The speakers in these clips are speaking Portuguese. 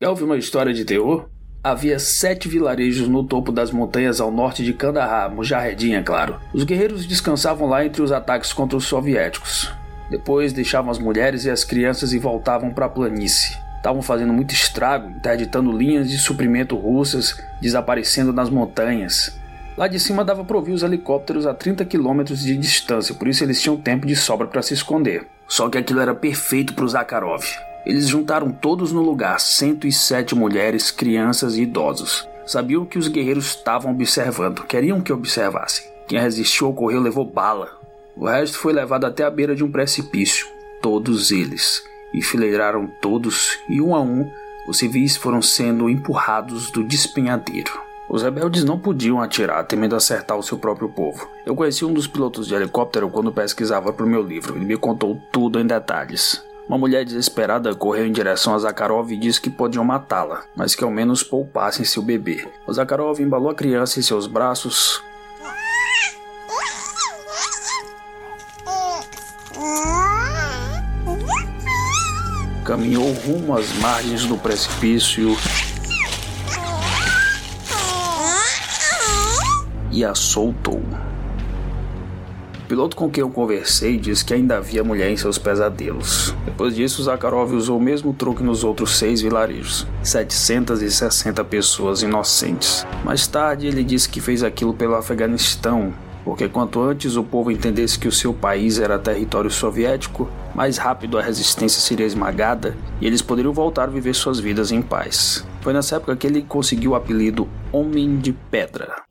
Quer ouvir uma história de terror? Havia sete vilarejos no topo das montanhas ao norte de Kandahar, Mujahedin, é claro. Os guerreiros descansavam lá entre os ataques contra os soviéticos. Depois deixavam as mulheres e as crianças e voltavam para a planície. Estavam fazendo muito estrago, interditando linhas de suprimento russas, desaparecendo nas montanhas. Lá de cima dava para ouvir os helicópteros a 30 quilômetros de distância, por isso eles tinham tempo de sobra para se esconder. Só que aquilo era perfeito para o Zakharov. Eles juntaram todos no lugar, 107 mulheres, crianças e idosos. Sabiam que os guerreiros estavam observando, queriam que observassem. Quem resistiu ou correu levou bala. O resto foi levado até a beira de um precipício. Todos eles. Enfileiraram todos e um a um os civis foram sendo empurrados do despenhadeiro. Os rebeldes não podiam atirar, temendo acertar o seu próprio povo. Eu conheci um dos pilotos de helicóptero quando pesquisava para o meu livro. Ele me contou tudo em detalhes. Uma mulher desesperada correu em direção a Zakharov e disse que podiam matá-la, mas que ao menos poupassem seu bebê. O Zakharov embalou a criança em seus braços, caminhou rumo às margens do precipício e a soltou. Piloto com quem eu conversei disse que ainda havia mulher em seus pesadelos. Depois disso, Zakharov usou o mesmo truque nos outros seis vilarejos. 760 pessoas inocentes. Mais tarde, ele disse que fez aquilo pelo Afeganistão, porque quanto antes o povo entendesse que o seu país era território soviético, mais rápido a resistência seria esmagada e eles poderiam voltar a viver suas vidas em paz. Foi nessa época que ele conseguiu o apelido Homem de Pedra.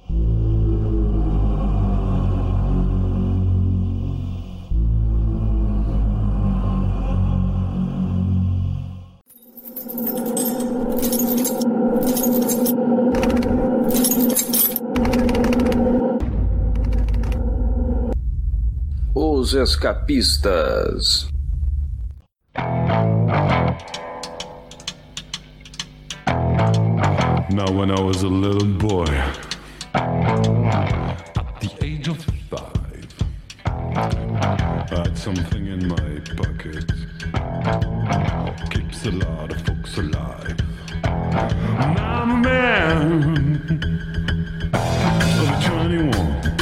Os Escapistas. Now, when I was a little boy, at the age of five, I had something in my pocket. Keeps a lot of folks alive. I'm a man of 21.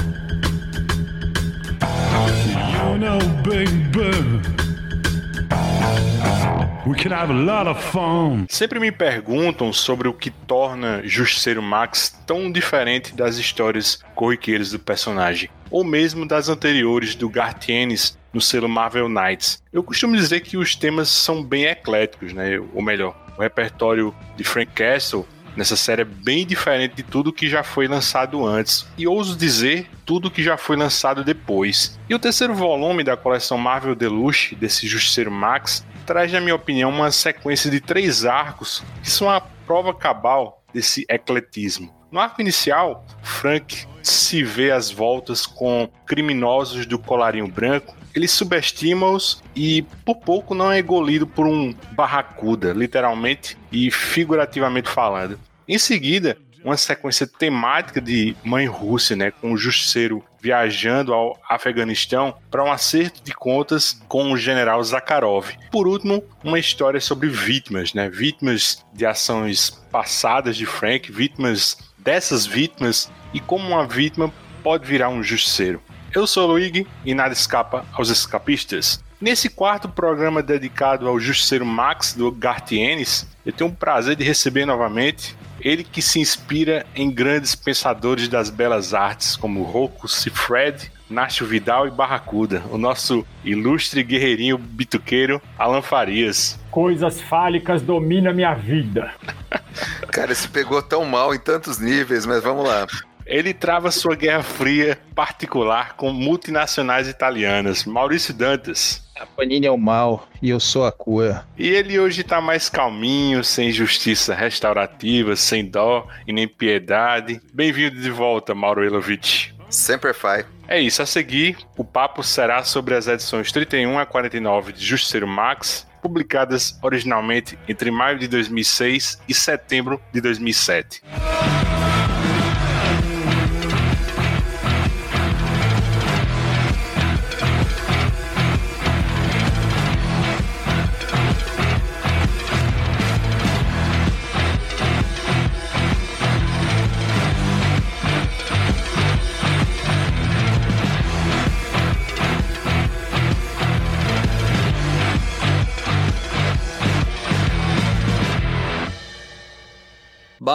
Baby. We can have a lot of fun. Sempre me perguntam sobre o que torna Justiceiro Max tão diferente das histórias corriqueiras do personagem, ou mesmo das anteriores do Gartienes no selo Marvel Knights. Eu costumo dizer que os temas são bem ecléticos, né? Ou melhor, o repertório de Frank Castle nessa série é bem diferente de tudo que já foi lançado antes, e ouso dizer, tudo que já foi lançado depois. E o terceiro volume da coleção Marvel Deluxe, desse Justiceiro Max, traz, na minha opinião, uma sequência de três arcos que são a prova cabal desse ecletismo. No arco inicial, Frank se vê às voltas com criminosos do colarinho branco, ele subestima-os e por pouco não é engolido por um barracuda, literalmente e figurativamente falando. Em seguida, uma sequência temática de Mãe Rússia, né, com o justiceiro viajando ao Afeganistão para um acerto de contas com o general Zakharov. Por último, uma história sobre vítimas, né, vítimas de ações passadas de Frank, vítimas dessas vítimas e como uma vítima pode virar um justiceiro. Eu sou o Luigi e nada escapa aos escapistas. Nesse quarto programa dedicado ao Justiceiro Max do Gartienes, eu tenho o prazer de receber novamente ele que se inspira em grandes pensadores das belas artes como Rocco Siffred, Nácio Vidal e Barracuda, o nosso ilustre guerreirinho bituqueiro Alan Farias. Coisas fálicas dominam minha vida. Cara, se pegou tão mal em tantos níveis, mas vamos lá. Ele trava sua guerra fria particular com multinacionais italianas. Maurício Dantas. A Panini é o mal e eu sou a cura. E ele hoje tá mais calminho, sem justiça restaurativa, sem dó e nem piedade. Bem-vindo de volta, Mauro Elovitch. Sempre faz. É isso, a seguir, o papo será sobre as edições 31 a 49 de Justiceiro Max, publicadas originalmente entre maio de 2006 e setembro de 2007.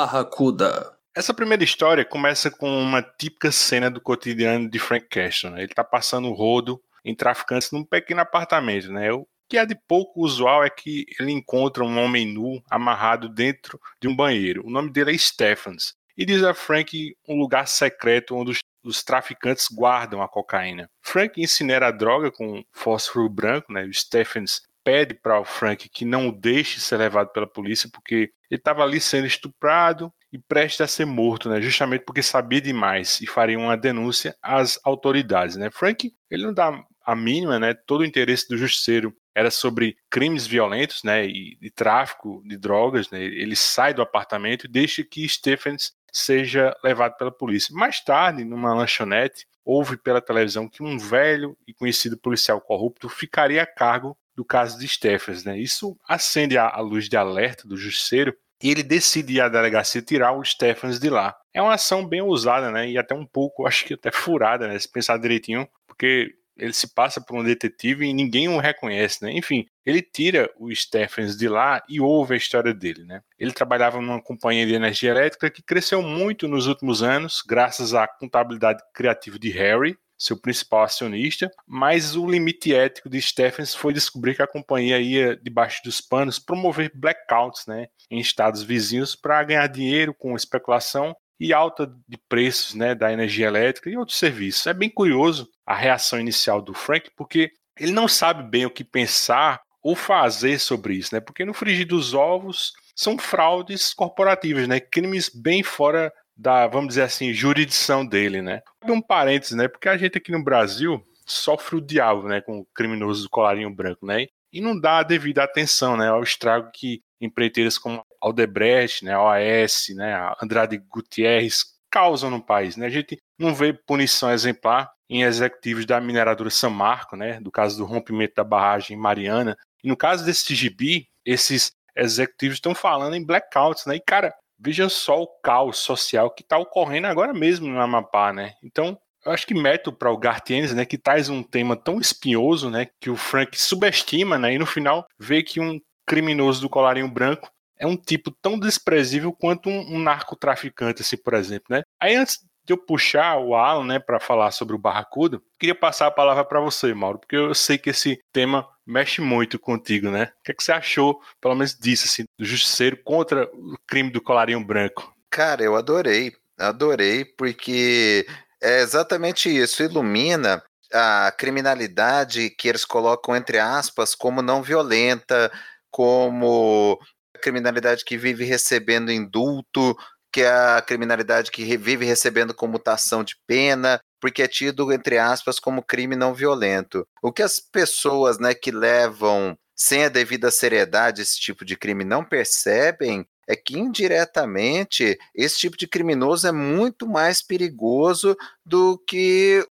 Barracuda. Essa primeira história começa com uma típica cena do cotidiano de Frank Castle. Né? Ele está passando o rodo em traficantes num pequeno apartamento. Né? O que é de pouco usual é que ele encontra um homem nu amarrado dentro de um banheiro. O nome dele é Stephens. E diz a Frank um lugar secreto onde os, os traficantes guardam a cocaína. Frank incinera a droga com fósforo branco, né? O Stephens pede para o Frank que não o deixe ser levado pela polícia porque ele estava ali sendo estuprado e prestes a ser morto, né? Justamente porque sabia demais e faria uma denúncia às autoridades, né? Frank, ele não dá a mínima, né? Todo o interesse do justiceiro era sobre crimes violentos, né? E, tráfico de drogas, né? Ele sai do apartamento e deixa que Stephens seja levado pela polícia. Mais tarde, numa lanchonete, houve pela televisão que um velho e conhecido policial corrupto ficaria a cargo do caso de Stephens. Né? Isso acende a, a luz de alerta do justiceiro e ele decide ir à delegacia tirar o Stephens de lá. É uma ação bem ousada, né? E até um pouco, acho que até furada, né? Se pensar direitinho, porque ele se passa por um detetive e ninguém o reconhece, né? Enfim, ele tira o Stephens de lá e ouve a história dele, né? Ele trabalhava numa companhia de energia elétrica que cresceu muito nos últimos anos, graças à contabilidade criativa de Harry, seu principal acionista, mas o limite ético de Stephens foi descobrir que a companhia ia debaixo dos panos promover blackouts, né, em estados vizinhos para ganhar dinheiro com especulação e alta de preços, né, da energia elétrica e outros serviços. É bem curioso a reação inicial do Frank, porque ele não sabe bem o que pensar ou fazer sobre isso, né? Porque no frigir dos ovos são fraudes corporativas, né? Crimes bem fora da, vamos dizer assim, jurisdição dele, né? Um parênteses, né? Porque a gente aqui no Brasil sofre o diabo, né? Com o criminoso do colarinho branco, né? E não dá a devida atenção, né? Ao estrago que empreiteiras como Aldebrecht, né? OAS, né? Andrade Gutierrez causam no país, né? A gente não vê punição exemplar em executivos da mineradora São Marco, né? Do caso do rompimento da barragem Mariana. E no caso desse gibi, esses executivos estão falando em blackouts, né? E, cara, Veja só o caos social que está ocorrendo agora mesmo no Amapá, né? Então, eu acho que mérito para o Gartienes, né, que traz um tema tão espinhoso, né, que o Frank subestima, né, e no final vê que um criminoso do colarinho branco é um tipo tão desprezível quanto um, um narcotraficante, assim, por exemplo, né? Aí antes de eu puxar o Alan, né, para falar sobre o Barracuda, queria passar a palavra para você, Mauro, porque eu sei que esse tema mexe muito contigo, né? O que, é que você achou, pelo menos disso, assim, do justiceiro contra o crime do colarinho branco? Cara, eu adorei, adorei, porque é exatamente isso, ilumina a criminalidade que eles colocam entre aspas como não violenta, como criminalidade que vive recebendo indulto, que é a criminalidade que vive recebendo comutação de pena, porque é tido, entre aspas, como crime não violento. O que as pessoas né, que levam sem a devida seriedade esse tipo de crime não percebem é que indiretamente esse tipo de criminoso é muito mais perigoso do que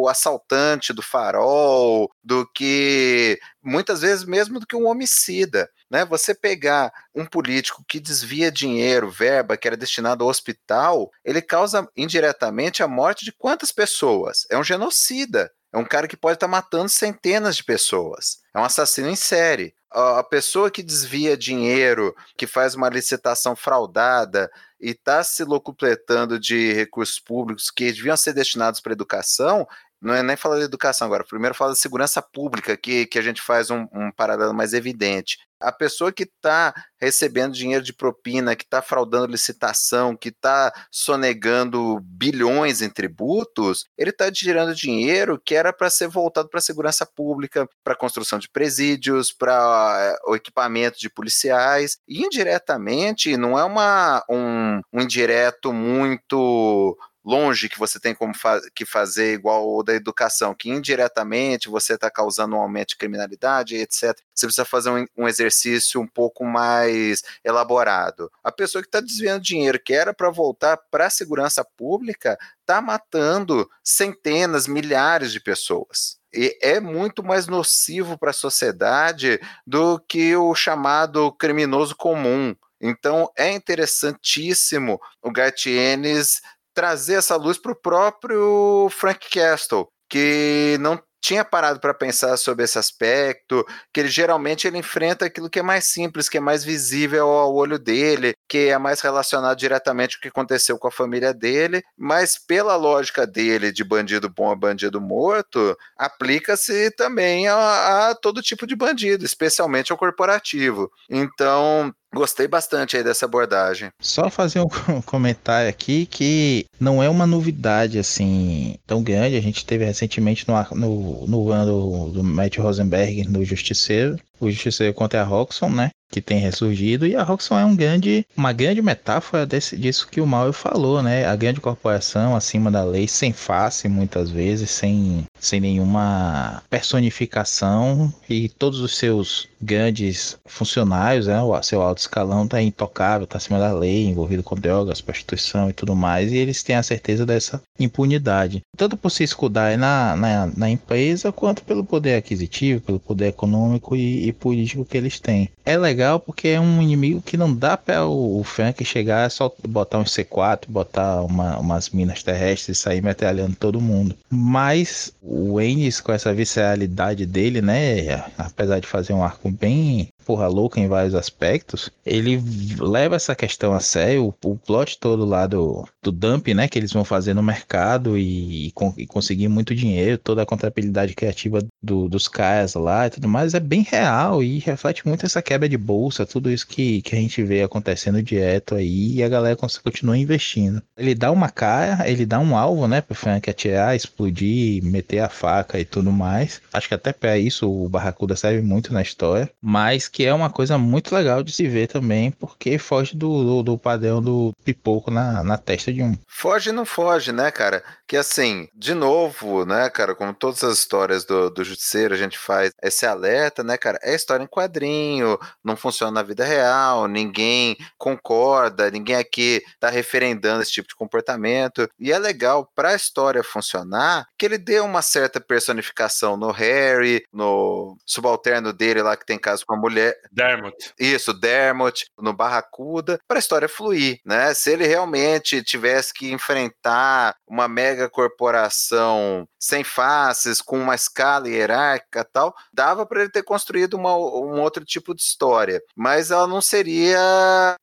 o assaltante do farol, do que muitas vezes mesmo do que um homicida. Né? Você pegar um político que desvia dinheiro, verba que era destinado ao hospital, ele causa indiretamente a morte de quantas pessoas? É um genocida. É um cara que pode estar tá matando centenas de pessoas. É um assassino em série. A pessoa que desvia dinheiro, que faz uma licitação fraudada e está se locupletando de recursos públicos que deviam ser destinados para educação, não é nem falar de educação agora, primeiro fala de segurança pública, que, que a gente faz um, um paralelo mais evidente. A pessoa que está recebendo dinheiro de propina, que está fraudando licitação, que está sonegando bilhões em tributos, ele está tirando dinheiro que era para ser voltado para a segurança pública, para a construção de presídios, para o equipamento de policiais. E indiretamente, não é uma, um, um indireto muito longe que você tem como fa que fazer igual o da educação, que indiretamente você está causando um aumento de criminalidade, etc. Você precisa fazer um, um exercício um pouco mais elaborado. A pessoa que está desviando dinheiro que era para voltar para a segurança pública está matando centenas, milhares de pessoas e é muito mais nocivo para a sociedade do que o chamado criminoso comum. Então é interessantíssimo o Gartienes trazer essa luz para o próprio Frank Castle, que não tinha parado para pensar sobre esse aspecto, que ele geralmente ele enfrenta aquilo que é mais simples, que é mais visível ao olho dele, que é mais relacionado diretamente com o que aconteceu com a família dele, mas pela lógica dele de bandido bom a bandido morto, aplica-se também a, a todo tipo de bandido, especialmente ao corporativo. Então, Gostei bastante aí dessa abordagem. Só fazer um comentário aqui que não é uma novidade assim tão grande. A gente teve recentemente no, no, no ano do, Matt Rosenberg no Justiceiro, o Justiceiro contra a Roxxon, né? que tem ressurgido e a Roxxon é um grande, uma grande metáfora desse, disso que o Mauro falou, né? A grande corporação acima da lei, sem face muitas vezes, sem, sem nenhuma personificação e todos os seus grandes funcionários, né? O seu alto escalão tá intocável, tá acima da lei, envolvido com drogas, prostituição e tudo mais, e eles têm a certeza dessa impunidade, tanto por se escudar na, na, na empresa quanto pelo poder aquisitivo, pelo poder econômico e, político que eles têm. É legal legal porque é um inimigo que não dá para o, Frank chegar é só botar um C4, botar uma, umas minas terrestres e sair metralhando todo mundo. Mas o Ennis, com essa visceralidade dele, né? Apesar de fazer um arco bem porra louca em vários aspectos, ele leva essa questão a sério, o, o plot todo lá do, do dump, né, que eles vão fazer no mercado e, e, conseguir muito dinheiro, toda a contabilidade criativa do, dos caras lá e tudo mais, é bem real e reflete muito essa quebra de bolsa, tudo isso que, que a gente vê acontecendo direto aí e a galera continua investindo. Ele dá uma cara, ele dá um alvo, né, pro Frank atirar, explodir, meter a faca e tudo mais. Acho que até para isso o Barracuda serve muito na história, mas que é uma coisa muito legal de se ver também, porque foge do, do, do padrão do pipoco na, na testa de um. Foge não foge, né, cara? Que assim, de novo, né, cara, como todas as histórias do, do Justiceiro, a gente faz esse alerta, né, cara? É história em quadrinho, não funciona na vida real, ninguém concorda, ninguém aqui tá referendando esse tipo de comportamento. E é legal para a história funcionar que ele dê uma certa personificação no Harry, no subalterno dele lá que tem caso com a mulher Dermot. Isso, Dermot, no Barracuda, para a história fluir, né? Se ele realmente tivesse que enfrentar uma mega corporação sem faces, com uma escala hierárquica tal, dava para ele ter construído uma, um outro tipo de história. Mas ela não seria.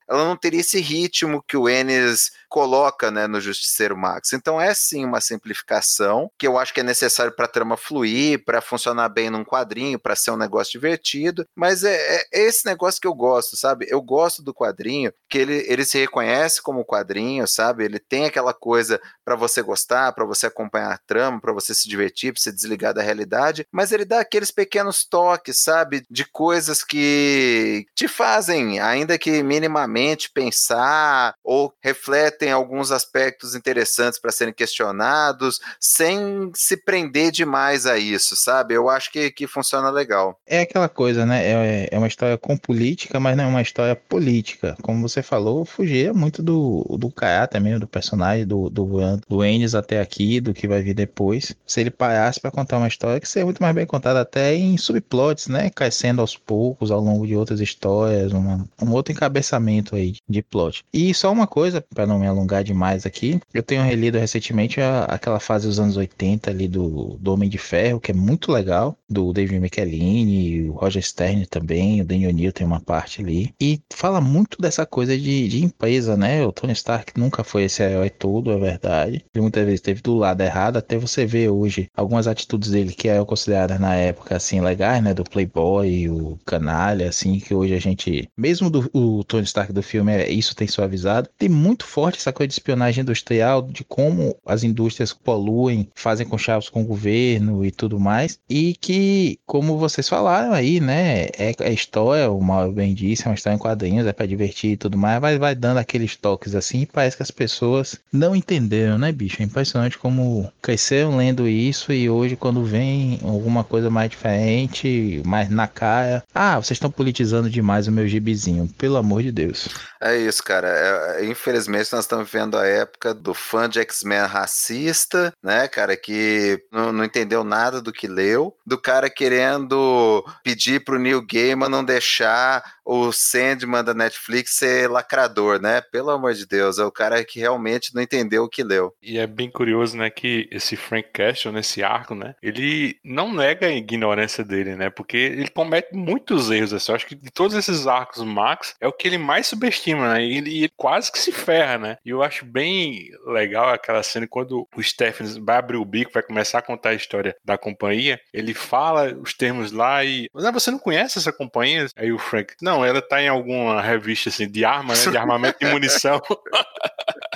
Ela não teria esse ritmo que o Ennis coloca né, no Justiceiro Max. Então é sim uma simplificação que eu acho que é necessário para a trama fluir, para funcionar bem num quadrinho, para ser um negócio divertido. Mas é, é, esse negócio que eu gosto, sabe? Eu gosto do quadrinho, que ele, ele se reconhece como quadrinho, sabe? Ele tem aquela coisa para você gostar, para você acompanhar a trama, para você se divertir, para se desligar da realidade, mas ele dá aqueles pequenos toques, sabe? De coisas que te fazem, ainda que minimamente, pensar ou refletem alguns aspectos interessantes para serem questionados, sem se prender demais a isso, sabe? Eu acho que, que funciona legal. É aquela coisa, né? É, é uma história com política, mas não é uma história política. Como você falou, fugia muito do, do caráter mesmo, do personagem, do, do, do Ennis até aqui, do que vai vir depois. Se ele parasse para contar uma história que seria muito mais bem contada até em subplots, né? Crescendo aos poucos ao longo de outras histórias, uma, um outro encabeçamento aí de plot. E só uma coisa, para não me alongar demais aqui, eu tenho relido recentemente a, aquela fase dos anos 80 ali do, do Homem de Ferro, que é muito legal, do David Michelini, o Roger Stern também, o Daniel Neal tem uma parte ali. E fala muito dessa coisa de, de empresa, né? O Tony Stark nunca foi esse herói todo, é verdade. Ele muitas vezes esteve do lado errado, até você ver hoje algumas atitudes dele que eram consideradas na época, assim, legais, né? Do Playboy, o canalha, assim, que hoje a gente, mesmo do o Tony Stark do filme, é, isso tem suavizado. Tem muito forte essa coisa de espionagem industrial, de como as indústrias poluem, fazem conchavos com o governo e tudo mais. E que, como vocês falaram aí, né? É, é história, o Mauro bem disse, é uma história em quadrinhos, é para divertir e tudo mais, mas vai dando aqueles toques assim e parece que as pessoas não entenderam, né, bicho? É impressionante como cresceram lendo isso e hoje, quando vem alguma coisa mais diferente, mais na cara, ah, vocês estão politizando demais o meu gibizinho, pelo amor de Deus. É isso, cara. É, é infelizmente, nós estamos vivendo a época do fã de X-Men racista, né, cara, que não, não, entendeu nada do que leu, do cara querendo pedir pro Neil Gaiman não deixar o Sandman da Netflix ser lacrador, né? Pelo amor de Deus, é o cara que realmente não entendeu o que leu. E é bem curioso, né, que esse Frank Castle, nesse arco, né, ele não nega a ignorância dele, né, porque ele comete muitos erros, assim, eu acho que de todos esses arcos Max, é o que ele mais subestima, né, e ele, ele quase que se ferra, né, e eu acho bem legal aquela cena quando o Stephen vai abrir o bico, vai começar a contar a história da companhia, ele fala os termos lá e, mas você não conhece essa companhia? Aí o Frank, não, ela tá em alguma revista, assim, de arma, né, de armamento e munição.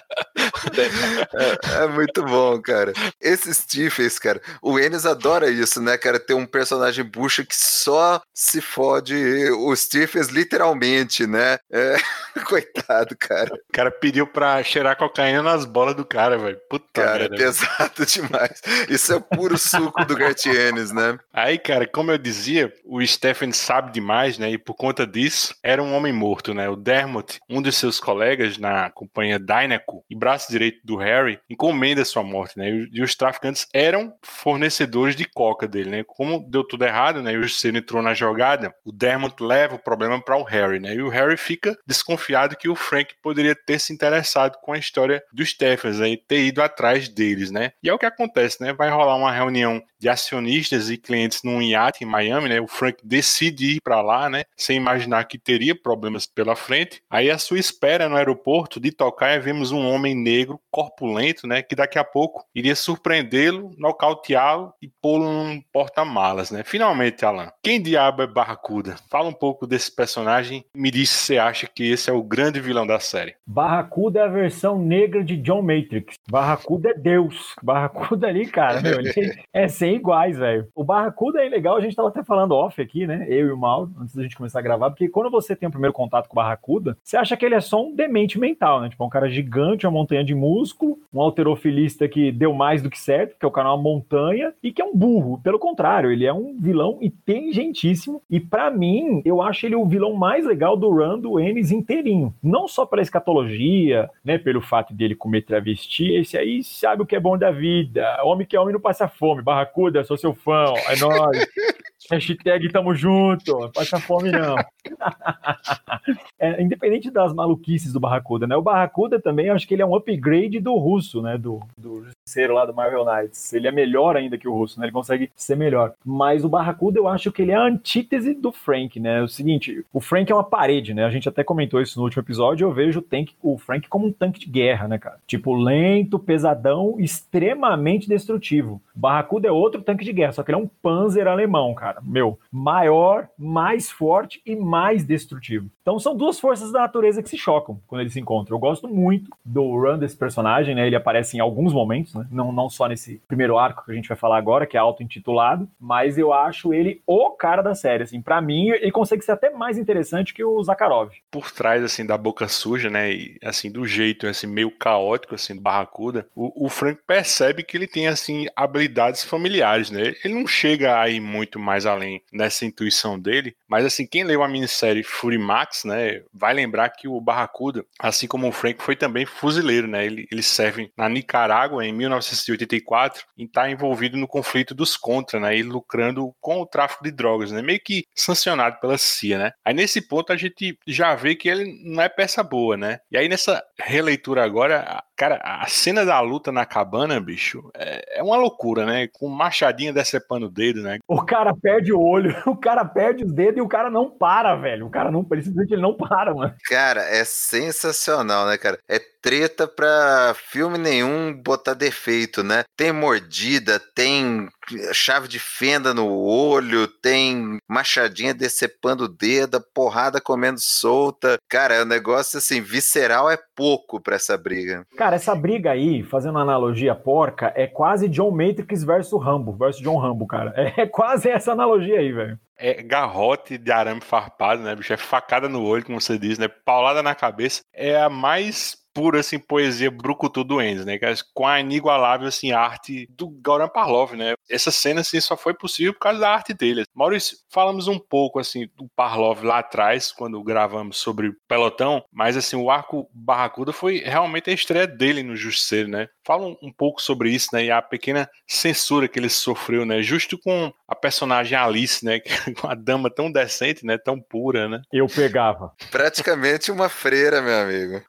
É, é, muito bom, cara. Esses Stephens, cara, o Ennis adora isso, né, cara? Ter um personagem bucha que só se fode o Stephens literalmente, né? É, coitado, cara. O cara pediu pra cheirar cocaína nas bolas do cara, velho. Puta cara, merda, pesado demais. Isso é puro suco do Gert Ennis, né? Aí, cara, como eu dizia, o Stephen sabe demais, né? E por conta disso, era um homem morto, né? O Dermot, um de seus colegas na companhia Dynaco e braço direito do Harry, encomenda sua morte, né? E os traficantes eram fornecedores de coca dele, né? Como deu tudo errado, né? E o Justiceiro entrou na jogada, o Dermot leva o problema para o Harry, né? E o Harry fica desconfiado que o Frank poderia ter se interessado com a história dos Stephens, né? E ter ido atrás deles, né? E é o que acontece, né? Vai rolar uma reunião de acionistas e clientes num iate em Miami, né? O Frank decide ir para lá, né? Sem imaginar que teria problemas pela frente. Aí a sua espera no aeroporto de tocar e vemos um homem negro corpulento, né? Que daqui a pouco iria surpreendê-lo, nocauteá-lo e pô-lo num porta-malas, né? Finalmente, Alan, quem diabo é Barracuda? Fala um pouco desse personagem. Me diz se você acha que esse é o grande vilão da série. Barracuda é a versão negra de John Matrix. Barracuda é Deus. Barracuda ali, cara, meu, ele é sem iguais, velho. O Barracuda é legal, a gente tava até falando off aqui, né? Eu e o Mauro, antes da gente começar a gravar, porque quando você tem o primeiro contato com o Barracuda, você acha que ele é só um demente mental, né? Tipo, um cara gigante, uma montanha de músculo, um alterofilista que deu mais do que certo, que é o cara é uma montanha, e que é um burro. Pelo contrário, ele é um vilão inteligentíssimo, e para mim, eu acho ele o vilão mais legal do run do Ennis inteirinho. Não só pela escatologia, né? Pelo fato dele comer travesti, esse aí sabe o que é bom da vida. Homem que é homem não passa fome. Barracuda Barracuda, sou seu fã, é nóis. Hashtag tamo junto, não passa fome não. é, independente das maluquices do Barracuda, né? O Barracuda também, acho que ele é um upgrade do russo, né? Do, do justiceiro lá do Marvel Knights. Ele é melhor ainda que o russo, né? Ele consegue ser melhor. Mas o Barracuda, eu acho que ele é a antítese do Frank, né? É o seguinte, o Frank é uma parede, né? A gente até comentou isso no último episódio. Eu vejo o, tank, o Frank como um tanque de guerra, né, cara? Tipo, lento, pesadão, extremamente destrutivo. Barracuda é outro tanque de guerra, só que ele é um panzer alemão, cara. Meu, maior, mais forte e mais destrutivo. Então são duas forças da natureza que se chocam quando eles se encontram. Eu gosto muito do run desse personagem, né? Ele aparece em alguns momentos, né? Não, não só nesse primeiro arco que a gente vai falar agora, que é auto-intitulado, mas eu acho ele o cara da série, assim. Pra mim, ele consegue ser até mais interessante que o Zakharov. Por trás, assim, da boca suja, né? E, assim, do jeito, assim, meio caótico, assim, do Barracuda, o, o Frank percebe que ele tem, assim, habilidades familiares, né? Ele não chega aí muito mais além nessa intuição dele, mas assim, quem leu a minissérie Fury Max, né, vai lembrar que o Barracuda, assim como o Frank, foi também fuzileiro, né? Ele, ele serve na Nicarágua em 1984 e está envolvido no conflito dos Contra, né? E lucrando com o tráfico de drogas, né? Meio que sancionado pela CIA, né? Aí nesse ponto a gente já vê que ele não é peça boa, né? E aí nessa releitura agora, Cara, a cena da luta na cabana, bicho, é, é uma loucura, né? Com machadinha decepando o dedo, né? O cara perde o olho, o cara perde os dedos e o cara não para, velho. O cara não, simplesmente ele não para, mano. Cara, é sensacional, né, cara? É treta pra filme nenhum botar defeito, né? Tem mordida, tem chave de fenda no olho, tem machadinha decepando o dedo, porrada comendo solta. Cara, é um negócio assim, visceral é pouco pra essa briga. Cara, essa briga aí, fazendo uma analogia porca, é quase John Matrix versus Rambo, versus John Rambo, cara. É quase essa analogia aí, velho é garrote de arame farpado, né, bicho? É facada no olho, como você diz, né? Paulada na cabeça. É a mais pura assim, poesia brucutu do Enzo, né? Com a inigualável assim, arte do Goran Parlov, né? Essa cena assim, só foi possível por causa da arte dele. Maurício, falamos um pouco assim do Parlov lá atrás, quando gravamos sobre Pelotão, mas assim, o arco Barracuda foi realmente a estreia dele no Justiceiro, né? Fala um, um pouco sobre isso, né? E a pequena censura que ele sofreu, né? Justo com a personagem Alice, né? Com a dama tão decente, né? Tão pura, né? Eu pegava. Praticamente uma freira, meu amigo.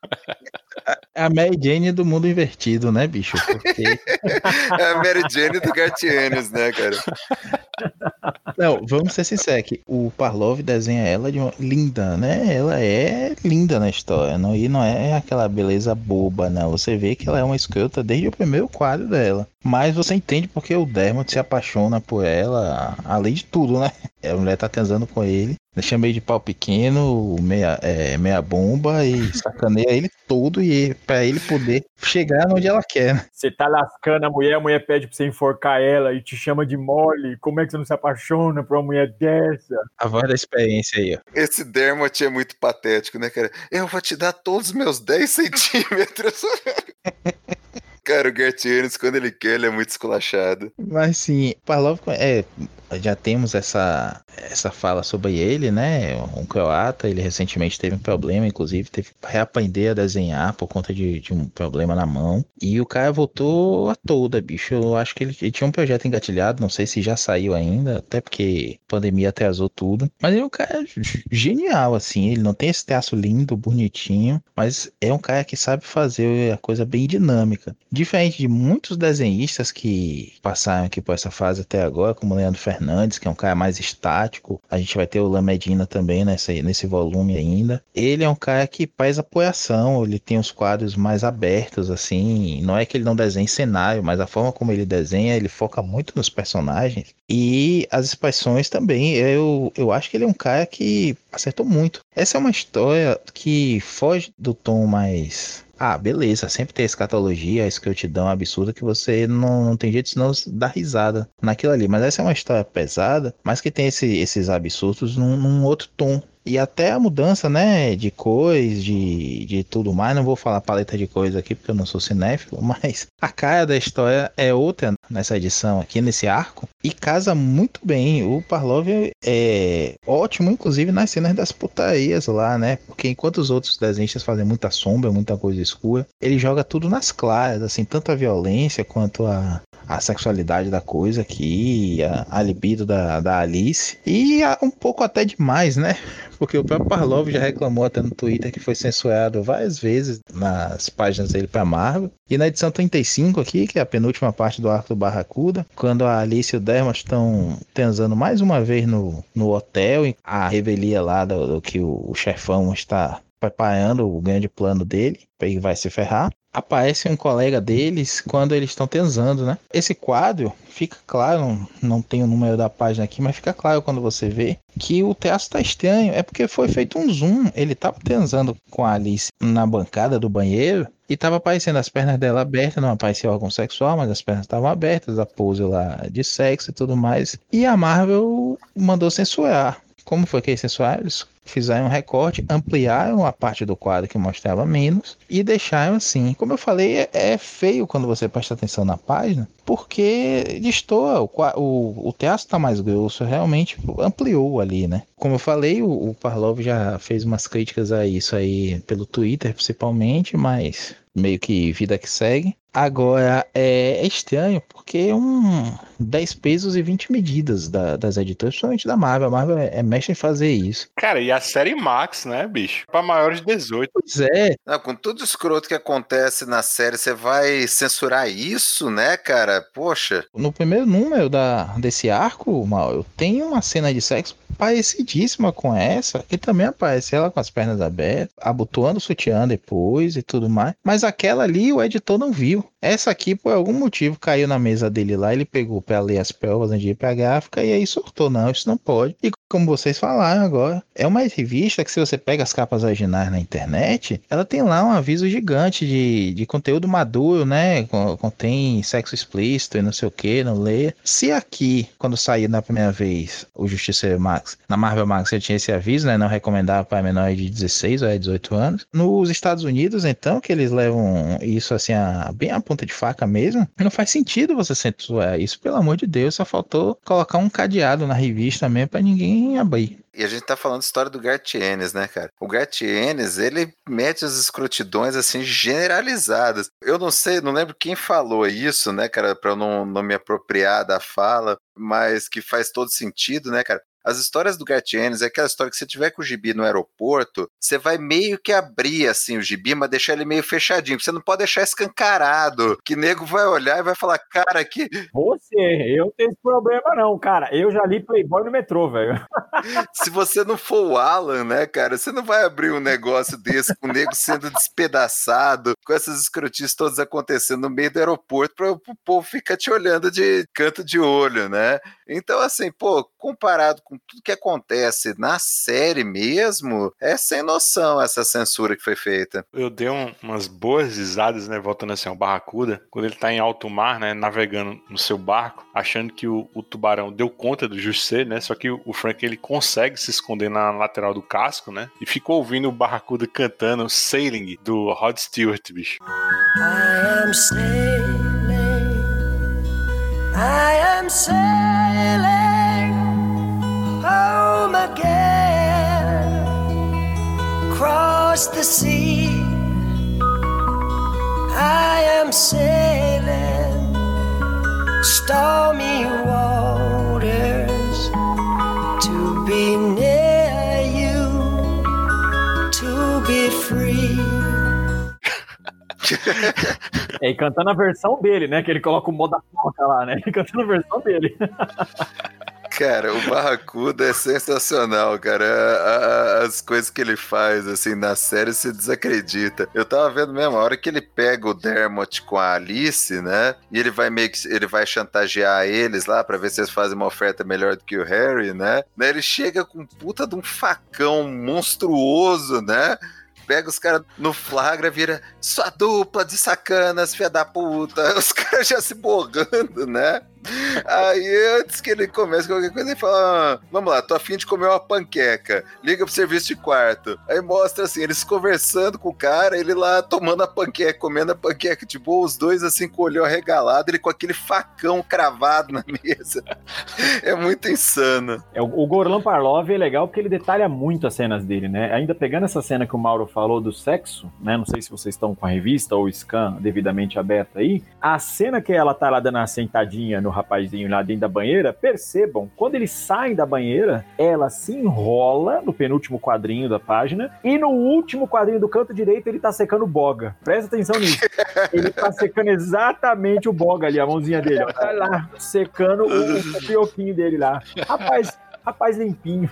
É a Mary Jane do mundo invertido, né, bicho? Porque... é a Mary Jane do Gartianes, né, cara? Não, vamos ser sinceros que o Parlov desenha ela de uma... linda, né? Ela é linda na história, não? e não é aquela beleza boba, não. Você vê que ela é uma escrota desde o primeiro quadro dela. Mas você entende porque o Dermot se apaixona por ela, além de tudo, né? A mulher tá transando com ele. Eu chamei de pau pequeno, meia, é, meia bomba e sacaneia ele todo e para ele poder chegar onde ela quer. Né? Você tá lascando a mulher, a mulher pede pra você enforcar ela e te chama de mole. Como é que você não se apaixona por uma mulher dessa? A voz da experiência aí, ó. Esse Dermot é muito patético, né, cara? Eu vou te dar todos os meus 10 centímetros. Cara, o Gert quando ele quer, ele é muito esculachado. Mas sim, Parlov é, já temos essa, essa fala sobre ele, né? Um croata, ele recentemente teve um problema, inclusive teve que reaprender a desenhar por conta de, de um problema na mão. E o cara voltou a toda, bicho. Eu acho que ele, ele, tinha um projeto engatilhado, não sei se já saiu ainda, até porque a pandemia atrasou tudo. Mas ele é um cara genial, assim. Ele não tem esse traço lindo, bonitinho, mas é um cara que sabe fazer a coisa bem dinâmica. Diferente de muitos desenhistas que passaram aqui por essa fase até agora, como o Leandro Fernandes Fernandes, que é um cara mais estático. A gente vai ter o Lamedina também nesse, nesse volume ainda. Ele é um cara que faz apoiação, ele tem os quadros mais abertos, assim. Não é que ele não desenhe cenário, mas a forma como ele desenha, ele foca muito nos personagens. E as expressões também. Eu, eu acho que ele é um cara que acertou muito. Essa é uma história que foge do tom mais ah, beleza, sempre tem escatologia, escrotidão absurda que você não, não tem jeito senão dar risada naquilo ali. Mas essa é uma história pesada, mas que tem esse, esses absurdos num, num outro tom. E até a mudança, né, de cores, de, de tudo mais. Não vou falar paleta de cores aqui porque eu não sou cinéfilo, mas a cara da história é outra nessa edição aqui, nesse arco. E casa muito bem. O Parlov é ótimo, inclusive nas cenas das putarias lá, né? Porque enquanto os outros desenhistas fazem muita sombra, muita coisa escura, ele joga tudo nas claras, assim, tanto a violência quanto a, a sexualidade da coisa aqui, a, a libido da, da Alice. E a, um pouco até demais, né? Porque o próprio Parlov já reclamou até no Twitter que foi censurado várias vezes nas páginas dele pra Marvel. E na edição 35 aqui, que é a penúltima parte do arco do Barracuda, quando a Alice e o Dermot estão transando mais uma vez no, no hotel, a revelia lá do, do que o, o chefão está preparando o grande plano dele, ele vai se ferrar aparece um colega deles quando eles estão transando, né? Esse quadro fica claro, não, tem o número da página aqui, mas fica claro quando você vê que o traço tá estranho. É porque foi feito um zoom. Ele tava transando com a Alice na bancada do banheiro e tava aparecendo as pernas dela abertas, não aparecia órgão sexual, mas as pernas estavam abertas, a pose lá de sexo e tudo mais. E a Marvel mandou censurar. Como foi que eles censuraram? Fizeram um recorte, ampliaram a parte do quadro que mostrava menos e deixaram assim. Como eu falei, é, é feio quando você presta atenção na página, porque destoa, o, o, o teatro está mais grosso, realmente ampliou ali, né? Como eu falei, o, o Parlov já fez umas críticas a isso aí pelo Twitter, principalmente, mas meio que vida que segue. Agora é estranho porque é um 10 pesos e 20 medidas da, das editoras, principalmente da Marvel. A Marvel é, é mexe em fazer isso. Cara, e a série Max, né, bicho? Pra maiores de 18. Pois é. Não, com tudo escroto que acontece na série, você vai censurar isso, né, cara? Poxa. No primeiro número da, desse arco, Mal, eu tenho uma cena de sexo parecidíssima com essa, que também aparece ela com as pernas abertas, abotoando o sutiã depois e tudo mais. Mas aquela ali o editor não viu. you. Essa aqui, por algum motivo, caiu na mesa dele lá, ele pegou para ler as provas antes de gráfica e aí sortou, não, isso não pode. E como vocês falaram agora, é uma revista que se você pega as capas originais na internet, ela tem lá um aviso gigante de, de conteúdo maduro, né? Contém sexo explícito e não sei o que, não lê. Se aqui, quando saiu na primeira vez o Justiceiro Max, na Marvel Max já tinha esse aviso, né? Não recomendava para menores de 16 ou 18 anos. Nos Estados Unidos, então, que eles levam isso assim, a, bem a ponta de faca mesmo, não faz sentido você censurar isso, pelo amor de Deus, só faltou colocar um cadeado na revista mesmo para ninguém abrir. E a gente tá falando história do Gartienes, né, cara? O Gartienes, ele mete as escrotidões, assim, generalizadas. Eu não sei, não lembro quem falou isso, né, cara, pra eu não, não me apropriar da fala, mas que faz todo sentido, né, cara? As histórias do Gartienes é aquela história que se tiver com o gibi no aeroporto, você vai meio que abrir assim o gibi, mas deixar ele meio fechadinho. Você não pode deixar escancarado, que nego vai olhar e vai falar, cara, que. Você, eu não tenho esse problema, não, cara. Eu já li Playboy no metrô, velho. se você não for o Alan, né, cara, você não vai abrir um negócio desse com o nego sendo despedaçado, com essas escrotices todas acontecendo no meio do aeroporto para o povo ficar te olhando de canto de olho, né? Então, assim, pô, comparado com tudo que acontece na série mesmo, é sem noção essa censura que foi feita. Eu dei um, umas boas risadas, né, voltando assim ao Barracuda, quando ele tá em alto mar, né, navegando no seu barco, achando que o, o tubarão deu conta do Justiceiro, né, só que o, o, Frank, ele consegue se esconder na lateral do casco, né, e ficou ouvindo o Barracuda cantando Sailing, do Rod Stewart, bicho. I am sailing, Cross the sea, I am sailing stormy waters to be near you, to be free. É, e cantando a versão dele, né? Que ele coloca o modo da foca lá, né? Cantando a versão dele. Cara, o Barracuda é sensacional, cara. As coisas que ele faz, assim, na série se desacredita. Eu tava vendo mesmo, a hora que ele pega o Dermot com a Alice, né? E ele vai meio que. Ele vai chantagear eles lá para ver se eles fazem uma oferta melhor do que o Harry, né? Ele chega com puta de um facão monstruoso, né? pega os caras no flagra, vira sua dupla de sacanas, filha da puta. Os caras já se borrando, né? Aí, antes que ele comece qualquer coisa, ele fala: ah, Vamos lá, tô afim de comer uma panqueca. Liga pro serviço de quarto. Aí mostra assim, eles conversando com o cara, ele lá tomando a panqueca, comendo a panqueca de boa, os dois assim com o olho arregalado, ele com aquele facão cravado na mesa. É muito insano. É, o Gorlan Parlov é legal porque ele detalha muito as cenas dele, né? Ainda pegando essa cena que o Mauro falou do sexo, né? Não sei se vocês estão com a revista ou o scan devidamente aberto aí. A cena que ela tá lá dando uma sentadinha no no rapazinho lá dentro da banheira, percebam, quando eles saem da banheira, ela se enrola no penúltimo quadrinho da página e no último quadrinho do canto direito ele tá secando o boga. Presta atenção nisso. Ele tá secando exatamente o boga ali, a mãozinha dele. Tá lá, secando o, o pioquinho dele lá. Rapaz, rapaz limpinho.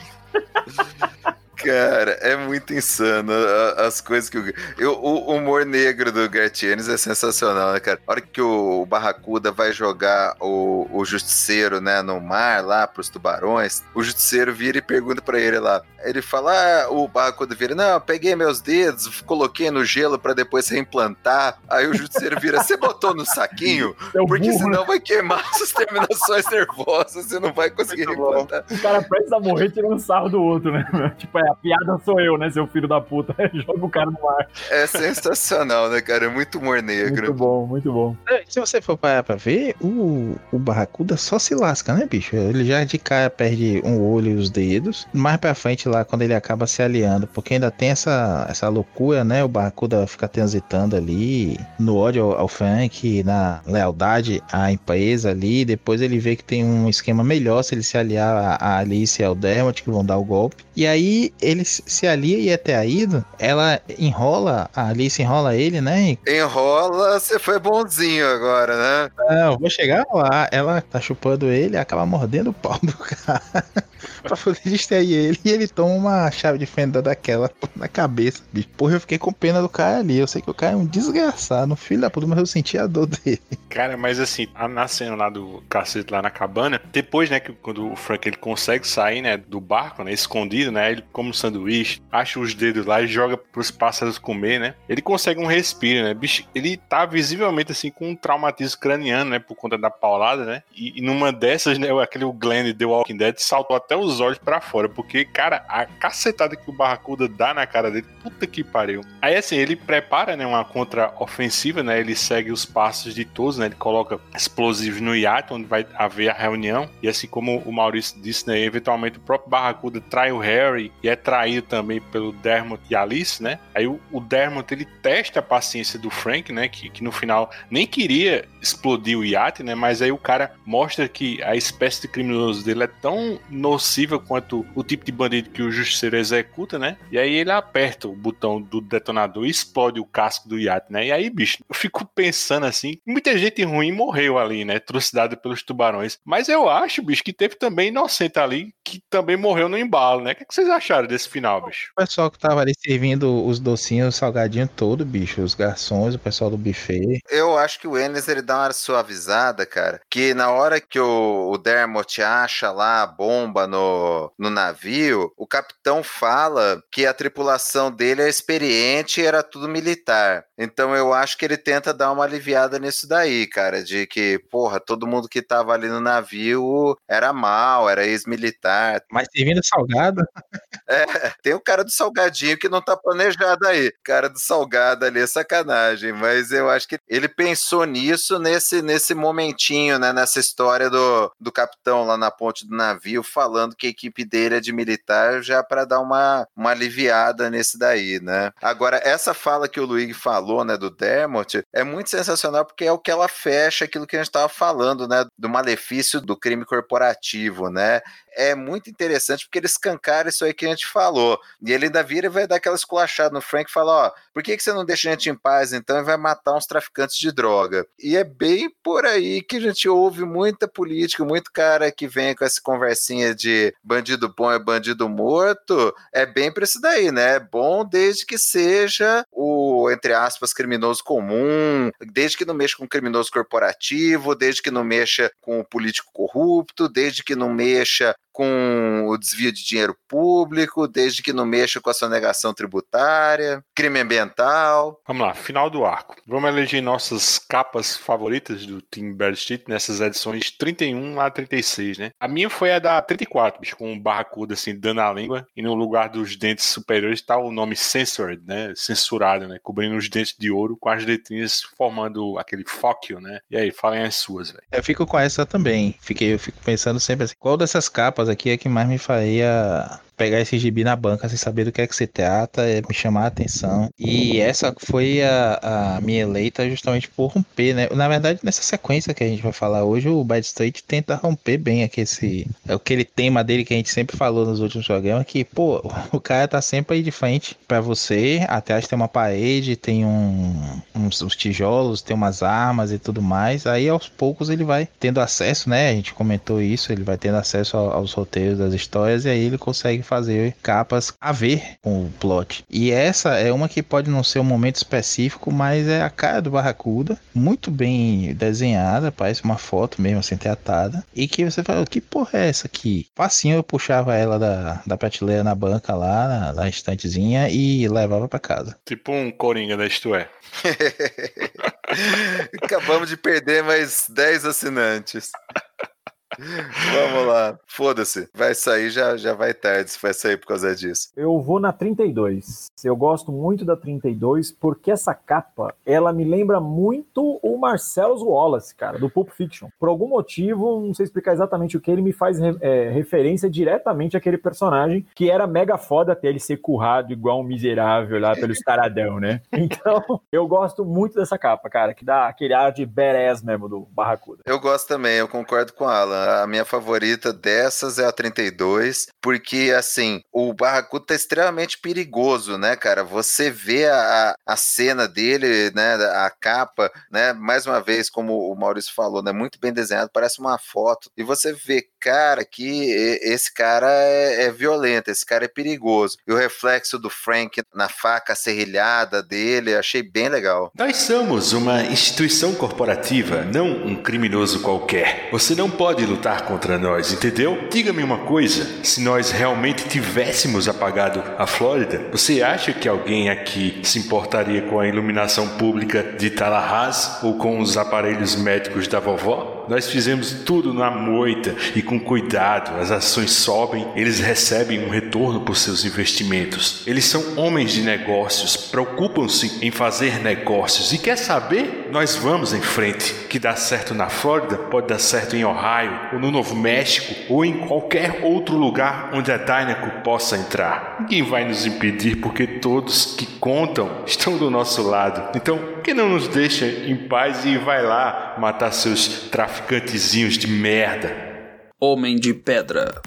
Cara, é muito insano as coisas que o. Eu, o humor negro do Gartienes é sensacional, né, cara? A hora que o Barracuda vai jogar o, o Justiceiro, né, no mar lá pros tubarões, o Justiceiro vira e pergunta para ele lá. Ele fala, ah, o Barracuda vira, não, peguei meus dedos, coloquei no gelo para depois reimplantar. Aí o Justiceiro vira, você botou no saquinho? É porque burro, senão né? vai queimar suas terminações nervosas, você não vai conseguir reimplantar. O cara precisa morrer tirando sarro do outro, né? tipo, é, a piada sou eu, né, seu filho da puta. Joga o cara no ar. É sensacional, né, cara? É muito humor negro. Muito bom, muito bom. É, se você for parar pra ver, o, o Barracuda só se lasca, né, bicho? Ele já de cara perde um olho e os dedos. Mais pra frente lá, quando ele acaba se aliando, porque ainda tem essa, essa loucura, né? O Barracuda fica transitando ali no ódio ao, ao Frank, na lealdade à empresa ali. Depois ele vê que tem um esquema melhor se ele se aliar a Alice e ao Dermot, que vão dar o golpe. E aí ele se alia e até a Ida, ela enrola, a Alice enrola ele, né? Enrola, você foi bonzinho agora, né? Não, vou chegar lá, ela tá chupando ele e acaba mordendo o pau do cara. Pra poder distrair ele. E ele toma uma chave de fenda daquela na cabeça, bicho. Porra, eu fiquei com pena do cara ali. Eu sei que o cara é um desgraçado, filho da puta, mas eu senti a dor dele. Cara, mas assim, na cena lá do cacete lá na cabana, depois, né, que quando o Frank ele consegue sair, né, do barco, né, escondido, né, ele come um sanduíche, acha os dedos lá e joga pros pássaros comer, né, ele consegue um respiro, né, bicho, ele tá visivelmente, assim, com um traumatismo craniano, né, por conta da paulada, né, e, e numa dessas, né, aquele Glenn The Walking Dead saltou até os olhos para fora, porque, cara, a cacetada que o Barracuda dá na cara dele, puta que pariu. Aí, assim, ele prepara, né, uma contra-ofensiva, né, ele segue os passos de todos, né, ele coloca explosivos no iate, onde vai haver a reunião, e assim como o Maurício disse, né, eventualmente o próprio Barracuda trai o Harry e é traído também pelo Dermot e Alice, né, aí o, o Dermot, ele testa a paciência do Frank, né, que, que no final nem queria explodir o iate, né, mas aí o cara mostra que a espécie de criminoso dele é tão nociva quanto o tipo de bandido que o justiceiro executa, né, e aí ele aperta o botão do detonador e explode o casco do iate, né, e aí, bicho, eu fico pensando assim, muita gente ruim morreu ali, né? Trucidado pelos tubarões. Mas eu acho, bicho, que teve também inocente ali que também morreu no embalo, né? O que, vocês acharam desse final, bicho? O pessoal que tava ali servindo os docinhos, o salgadinho todo, bicho, os garçons, o pessoal do buffet. Eu acho que o Enes ele dá uma suavizada, cara, que na hora que o, o Dermot acha lá a bomba no, no navio, o capitão fala que a tripulação dele é experiente e era tudo militar. Então eu acho que ele tenta dar uma aliviada nisso daí, cara, de que, porra, todo mundo que tava ali no navio era mal, era ex-militar. Mas servindo salgado? É, tem o cara do salgadinho que não tá planejado aí. Cara do salgado ali é sacanagem, mas eu acho que ele pensou nisso nesse, nesse momentinho, né, nessa história do, do capitão lá na ponte do navio falando que a equipe dele é de militar já para dar uma, uma aliviada nesse daí, né? Agora, essa fala que o Luigi falou, né, do Dermot, é muito sensacional porque é o que ela fecha aquilo que a gente estava falando, né, do malefício do crime corporativo, né? É muito interessante porque ele escancara isso aí que a gente falou. E ele ainda vira e vai dar aquela esculachada no Frank e fala: Ó, por que, que você não deixa a gente em paz então e vai matar uns traficantes de droga? E é bem por aí que a gente ouve muita política, muito cara que vem com essa conversinha de bandido bom é bandido morto. É bem pra isso daí, né? É bom desde que seja o, entre aspas, criminoso comum, desde que não mexa com criminoso corporativo, desde que não mexa com o político corrupto, desde que não mexa com o desvio de dinheiro público, desde que não mexa com a sonegação tributária, crime ambiental. Vamos lá, final do arco. Vamos eleger nossas capas favoritas do Team Bad Street nessas edições 31 a 36, né? A minha foi a da 34, bicho, com um barracuda assim, dando a língua, e no lugar dos dentes superiores está o nome censored, né? Censurado, né? Cobrindo os dentes de ouro com as letrinhas formando aquele fóquio, né? E aí, falem as suas, velho. Eu fico com essa também. Fiquei, eu fico pensando sempre assim, qual dessas capas aqui é que mais me faria pegar esse gibi na banca sem saber do que é que se trata, é me chamar a atenção. E essa foi a, a minha eleita justamente por romper, né? Na verdade, nessa sequência que a gente vai falar hoje, o Bad Street tenta romper bem aquele, aquele tema dele que a gente sempre falou nos últimos programas, que, pô, o cara tá sempre aí de frente para você, atrás tem uma parede, tem um, uns, uns tijolos, tem umas armas e tudo mais. Aí aos poucos ele vai tendo acesso, né? A gente comentou isso, ele vai tendo acesso aos roteiros das histórias e aí ele consegue fazer capas a ver com o plot. E essa é uma que pode não ser um momento específico, mas é a cara do Barracuda, muito bem desenhada, parece uma foto mesmo assim tratada. E que você fala, que porra é essa aqui? Facinho eu puxava ela da, da prateleira na banca lá, na, na estantezinha e levava para casa. Tipo um Coringa da Isto É. Acabamos de perder mais 10 assinantes. Vamos lá. Foda-se. Vai sair, já, já vai tarde se vai sair por causa disso. Eu vou na 32. Eu gosto muito da 32 porque essa capa, ela me lembra muito o Marcellus Wallace, cara, do Pulp Fiction. Por algum motivo, não sei explicar exatamente o que, ele me faz é, referência diretamente àquele personagem que era mega foda até ele ser currado igual um miserável lá pelo estaradão, né? Então, eu gosto muito dessa capa, cara, que dá aquele ar de badass mesmo do Barracuda. Eu gosto também, eu concordo com a Alan A minha favorita dessas é a 32, porque assim, o Barracuda é extremamente perigoso, né, cara? Você vê a, a cena dele, né, a capa, né, mais uma vez, como o Maurício falou, né, muito bem desenhado, parece uma foto. E você vê, cara, que esse cara é, é violento, esse cara é perigoso. E o reflexo do Frank na faca serrilhada dele, achei bem legal. Nós somos uma instituição corporativa, não um criminoso qualquer. Você não pode lutar contra nós, entendeu? Diga-me uma coisa: se nós realmente tivéssemos apagado a Flórida, você acha que alguém aqui se importaria com a iluminação pública de Tallahassee ou com os aparelhos médicos da vovó? Nós fizemos tudo na moita e com cuidado. As ações sobem, eles recebem um retorno por seus investimentos. Eles são homens de negócios, preocupam-se em fazer negócios. E quer saber? Nós vamos em frente. Que dá certo na Flórida, pode dar certo em Ohio, ou no Novo México, ou em qualquer outro lugar onde a Dynaco possa entrar. Ninguém vai nos impedir porque todos que contam estão do nosso lado. Então, que não nos deixa em paz e vai lá matar seus traficantezinhos de merda? Homem de Pedra.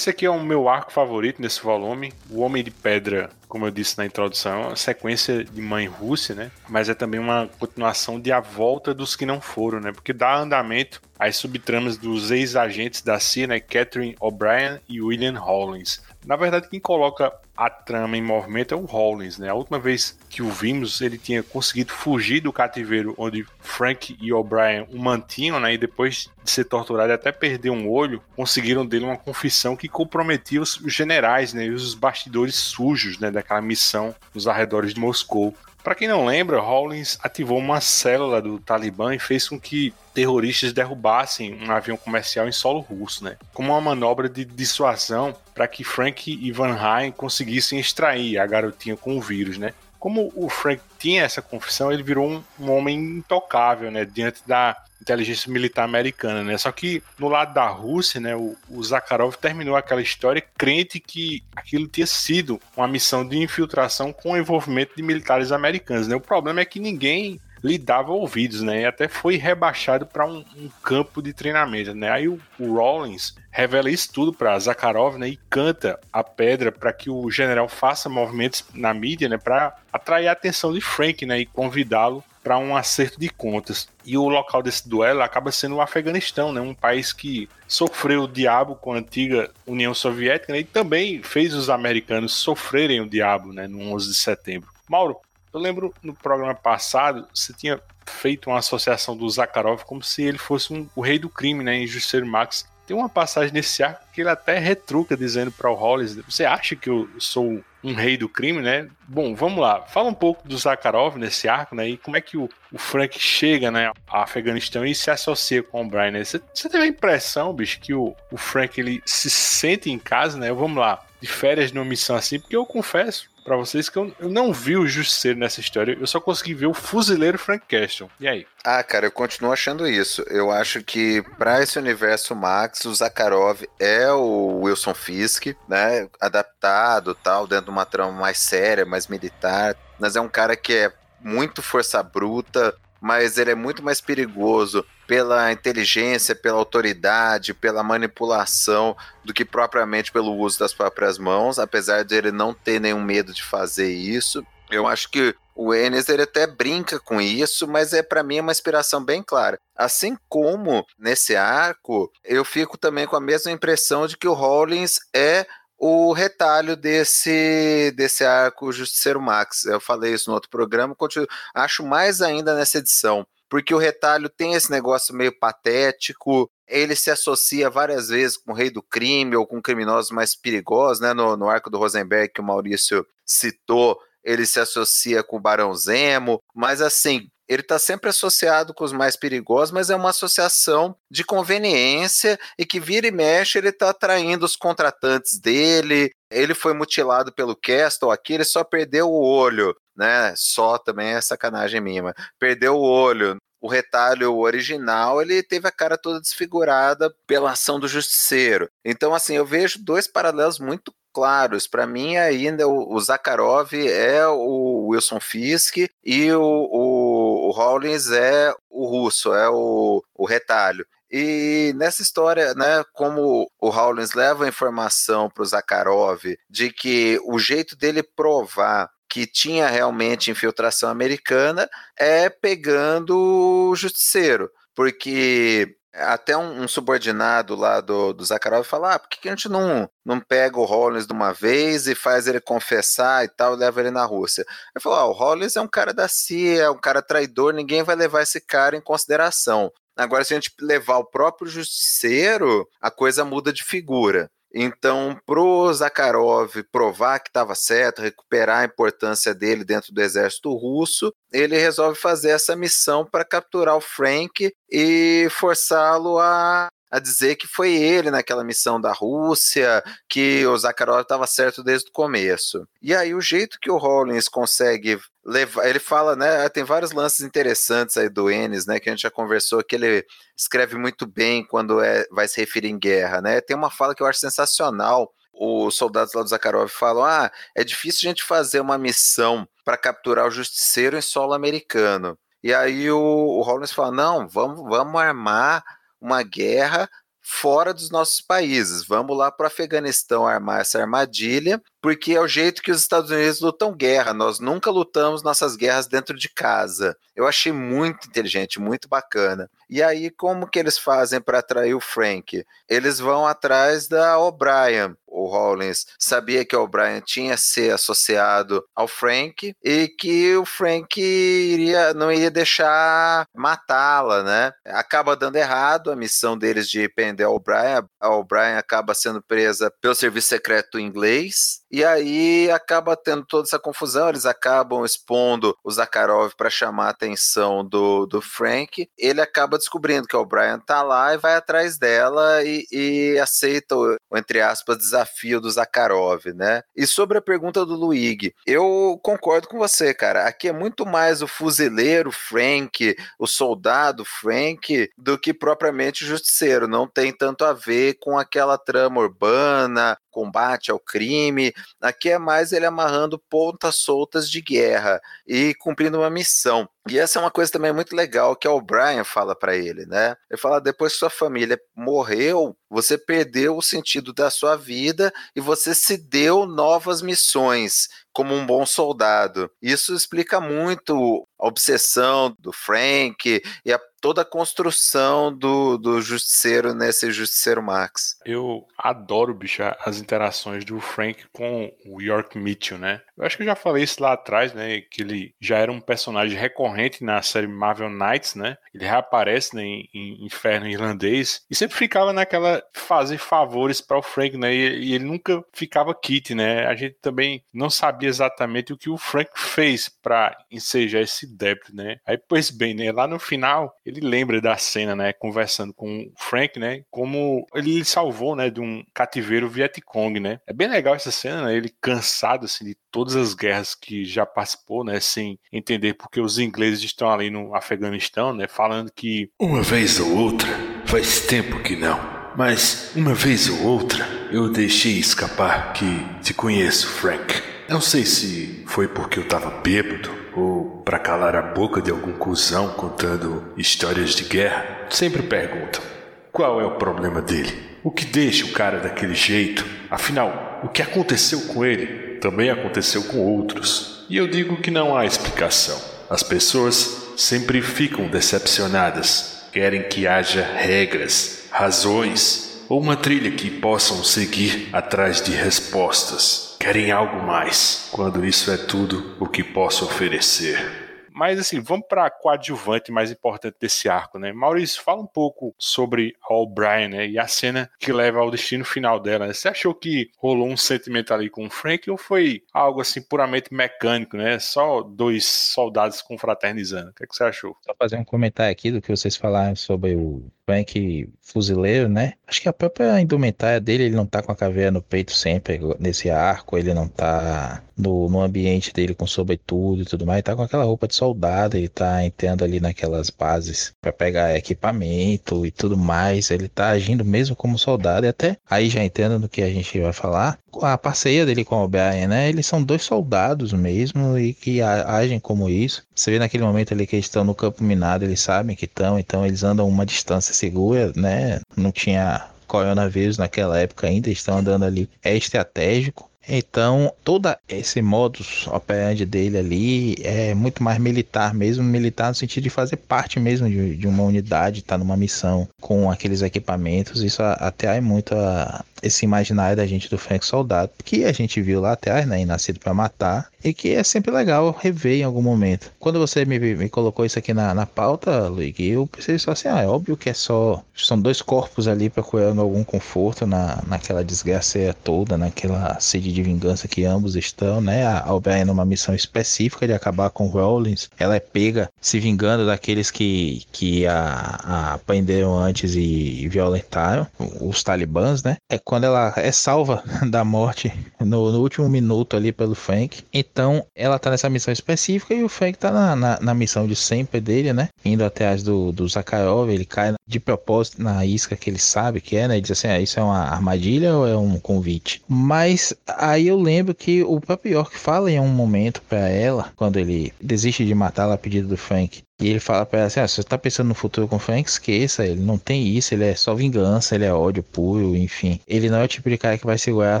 Esse aqui é o meu arco favorito nesse volume. O Homem de Pedra, como eu disse na introdução, é uma sequência de Mãe Rússia, né? Mas é também uma continuação de A Volta dos que não foram, né? Porque dá andamento às subtramas dos ex-agentes da CIA, né? Catherine O'Brien e William Hollins. Na verdade, quem coloca a trama em movimento é o Hollins, né? A última vez que o vimos, ele tinha conseguido fugir do cativeiro onde Frank e O'Brien o mantinham, né? E depois de ser torturado até perder um olho, conseguiram dele uma confissão que comprometia os generais, né? E os bastidores sujos, né? Daquela missão nos arredores de Moscou. Para quem não lembra, Hollins ativou uma célula do Talibã e fez com que terroristas derrubassem um avião comercial em solo russo, né? Como uma manobra de dissuasão para que Frank e Van Ryn conseguissem extrair a garotinha com o vírus, né? Como o Frank tinha essa confissão, ele virou um, um homem intocável, né? Diante da inteligência militar americana, né? Só que no lado da Rússia, né, o, o Zakharov terminou aquela história crente que aquilo tinha sido uma missão de infiltração com o envolvimento de militares americanos, né? O problema é que ninguém lhe dava ouvidos, né? E até foi rebaixado para um, um, campo de treinamento, né? Aí o, o Rollins revela isso tudo para Zakharov, né? E canta a pedra para que o general faça movimentos na mídia, né? Para atrair a atenção de Frank, né? E convidá-lo para um acerto de contas. E o local desse duelo acaba sendo o Afeganistão, né? Um país que sofreu o diabo com a antiga União Soviética né? e também fez os americanos sofrerem o diabo, né? No 11 de setembro. Mauro, eu lembro no programa passado, você tinha feito uma associação do Zakharov como se ele fosse um, o rei do crime, né, em Justiceiro Max. Tem uma passagem nesse arco que ele até retruca dizendo para o Hollis: Você acha que eu sou um rei do crime, né? Bom, vamos lá. Fala um pouco do Zakharov nesse arco, né? E como é que o, o Frank chega, né, a Afeganistão e se associa com o Brian, né? Você, teve a impressão, bicho, que o, o Frank ele se sente em casa, né? Vamos lá, de férias numa missão assim, porque eu confesso, para vocês que eu, eu, não vi o Justiceiro nessa história, eu só consegui ver o fuzileiro Frank Castle. E aí? Ah, cara, eu continuo achando isso. Eu acho que para esse universo Max, o Zakharov é o Wilson Fisk, né? Adaptado tal, dentro de uma trama mais séria, mais militar. Mas é um cara que é muito força bruta, mas ele é muito mais perigoso pela inteligência, pela autoridade, pela manipulação, do que propriamente pelo uso das próprias mãos, apesar de ele não ter nenhum medo de fazer isso. Eu acho que o Enes ele até brinca com isso, mas é para mim uma inspiração bem clara. Assim como nesse arco, eu fico também com a mesma impressão de que o Rollins é o retalho desse, desse arco Justiceiro Max. Eu falei isso no outro programa, continuo, acho mais ainda nessa edição, porque o retalho tem esse negócio meio patético, ele se associa várias vezes com o rei do crime ou com criminosos mais perigosos, né? No, no arco do Rosenberg que o Maurício citou, ele se associa com o Barão Zemo, mas assim, ele está sempre associado com os mais perigosos, mas é uma associação de conveniência e que vira e mexe ele está atraindo os contratantes dele. Ele foi mutilado pelo Castle aqui, ele só perdeu o olho. Né? Só também é sacanagem minha. Mas perdeu o olho. O retalho original, ele teve a cara toda desfigurada pela ação do justiceiro. Então, assim, eu vejo dois paralelos muito claros. Para mim, ainda o, Zakharov é o Wilson Fisk e o, o, o Rollins é o russo, é o, o retalho. E nessa história, né, como o Rollins leva a informação para o Zakharov de que o jeito dele provar que tinha realmente infiltração americana é pegando o justiceiro, porque até um, um, subordinado lá do, do Zakharov fala: ah, por que, que a gente não, não pega o Rollins de uma vez e faz ele confessar e tal, e leva ele na Rússia? Ele falou: ah, o Rollins é um cara da CIA, é um cara traidor, ninguém vai levar esse cara em consideração. Agora, se a gente levar o próprio justiceiro, a coisa muda de figura. Então, pro Zakharov provar que estava certo, recuperar a importância dele dentro do exército russo, ele resolve fazer essa missão para capturar o Frank e forçá-lo a a dizer que foi ele naquela missão da Rússia, que o Zakharov estava certo desde o começo. E aí o jeito que o Rollins consegue levar, ele fala, né, tem vários lances interessantes aí do Ennis, né, que a gente já conversou, que ele escreve muito bem quando é, vai se referir em guerra, né? Tem uma fala que eu acho sensacional. Os soldados lá do Zakharov falam: ah, é difícil a gente fazer uma missão para capturar o justiceiro em solo americano. E aí o, o Rollins fala: não, vamos, vamos armar uma guerra fora dos nossos países. Vamos lá para o Afeganistão armar essa armadilha, porque é o jeito que os Estados Unidos lutam guerra. Nós nunca lutamos nossas guerras dentro de casa. Eu achei muito inteligente, muito bacana. E aí, como que eles fazem para atrair o Frank? Eles vão atrás da O'Brien. O Rollins sabia que o O'Brien tinha se associado ao Frank e que o Frank iria, não ia deixar matá-la, né? Acaba dando errado a missão deles de prender a O'Brien. A O'Brien acaba sendo presa pelo serviço secreto inglês e aí acaba tendo toda essa confusão. Eles acabam expondo o Zakharov para chamar a atenção do, do Frank. Ele acaba descobrindo que o Brian tá lá e vai atrás dela e, e aceita o, o, entre aspas, desafio do Zakharov, né? E sobre a pergunta do Luigi, eu concordo com você, cara. Aqui é muito mais o fuzileiro Frank, o soldado Frank, do que propriamente o justiceiro. Não tem tanto a ver com aquela trama urbana, combate ao crime. Aqui é mais ele amarrando pontas soltas de guerra e cumprindo uma missão. E essa é uma coisa também muito legal que o O'Brien fala para ele, né? Ele fala: depois que sua família morreu, você perdeu o sentido da sua vida e você se deu novas missões como um bom soldado. Isso explica muito a obsessão do Frank e a, toda a construção do, do Justiceiro nesse Justiceiro Max. Eu adoro, bicho, as interações do Frank com o York Mitchell, né? Eu acho que eu já falei isso lá atrás, né? Que ele já era um personagem recorrente na série Marvel Knights, né? Ele reaparece né, em, Inferno Irlandês e sempre ficava naquela fazer favores para o Frank, né? E, e ele nunca ficava kit, né? A gente também não sabia exatamente o que o Frank fez para ensejar esse débito, né? Aí, pois bem, né? Lá no final, ele lembra da cena, né? Conversando com o Frank, né? Como ele salvou, né? De um cativeiro Vietcong, né? É bem legal essa cena, né? Ele cansado, assim, de todas as guerras que já participou, né? Sem entender porque os ingleses estão ali no Afeganistão, né? Falando que... Uma vez ou outra, faz tempo que não. Mas uma vez ou outra eu deixei escapar que te conheço, Frank. Não sei se foi porque eu tava bêbado ou para calar a boca de algum cuzão contando histórias de guerra. Sempre perguntam: qual é o problema dele? O que deixa o cara daquele jeito? Afinal, o que aconteceu com ele também aconteceu com outros. E eu digo que não há explicação. As pessoas sempre ficam decepcionadas, querem que haja regras, razões ou uma trilha que possam seguir atrás de respostas. Querem algo mais, quando isso é tudo o que posso oferecer. Mas assim, vamos para a coadjuvante mais importante desse arco, né? Maurício, fala um pouco sobre a O'Brien, né? E a cena que leva ao destino final dela. Né? Você achou que rolou um sentimento ali com o Frank ou foi algo assim puramente mecânico, né? Só dois soldados confraternizando. O que, é que você achou? Só fazer um comentário aqui do que vocês falaram sobre o Frank fuzileiro, né? Acho que a própria indumentária dele, ele não tá com a caveira no peito sempre, nesse arco, ele não tá no, no ambiente dele com sobretudo e tudo mais, tá com aquela roupa de soldado, ele tá entrando ali naquelas bases para pegar equipamento e tudo mais, ele tá agindo mesmo como soldado e até aí já entendo no que a gente vai falar, a parceria dele com o O'Brien, né? Eles são dois soldados mesmo e que agem como isso. Você vê naquele momento ali que eles estão no campo minado, eles sabem que estão, então eles andam uma distância segura, né? Não tinha coronavírus naquela época ainda, estão andando ali. É estratégico. Então, todo esse modus operandi dele ali é muito mais militar mesmo, militar no sentido de fazer parte mesmo de, de uma unidade, estar tá numa missão com aqueles equipamentos. Isso atrai muito a, esse imaginário da gente do Frank Soldado, que a gente viu lá atrás, né, em Nascido para Matar, e que é sempre legal rever em algum momento. Quando você me, me colocou isso aqui na, na pauta, Luigi, eu pensei só assim, ah, é óbvio que é só, são dois corpos ali procurando algum conforto na, naquela desgraça toda, naquela sede de vingança que ambos estão, né, a Albion numa missão específica de acabar com Rollins, ela é pega se vingando daqueles que, que a, a prenderam antes e, e violentaram, os talibãs, né, é quando ela é salva da morte no, no, último minuto ali pelo Frank. Então ela tá nessa missão específica e o Frank tá na, na, na missão de sempre dele, né? Indo atrás do, do Zakharov, ele cai de propósito na isca que ele sabe que é, né? E diz assim: ah, isso é uma armadilha ou é um convite? Mas aí eu lembro que o próprio York fala em um momento para ela, quando ele desiste de matá-la a pedido do Frank, e ele fala pra ela assim: ah, você tá pensando no futuro com o Frank? Esqueça, ele não tem isso, ele é só vingança, ele é ódio puro, enfim. Ele não é o tipo de cara que vai segurar a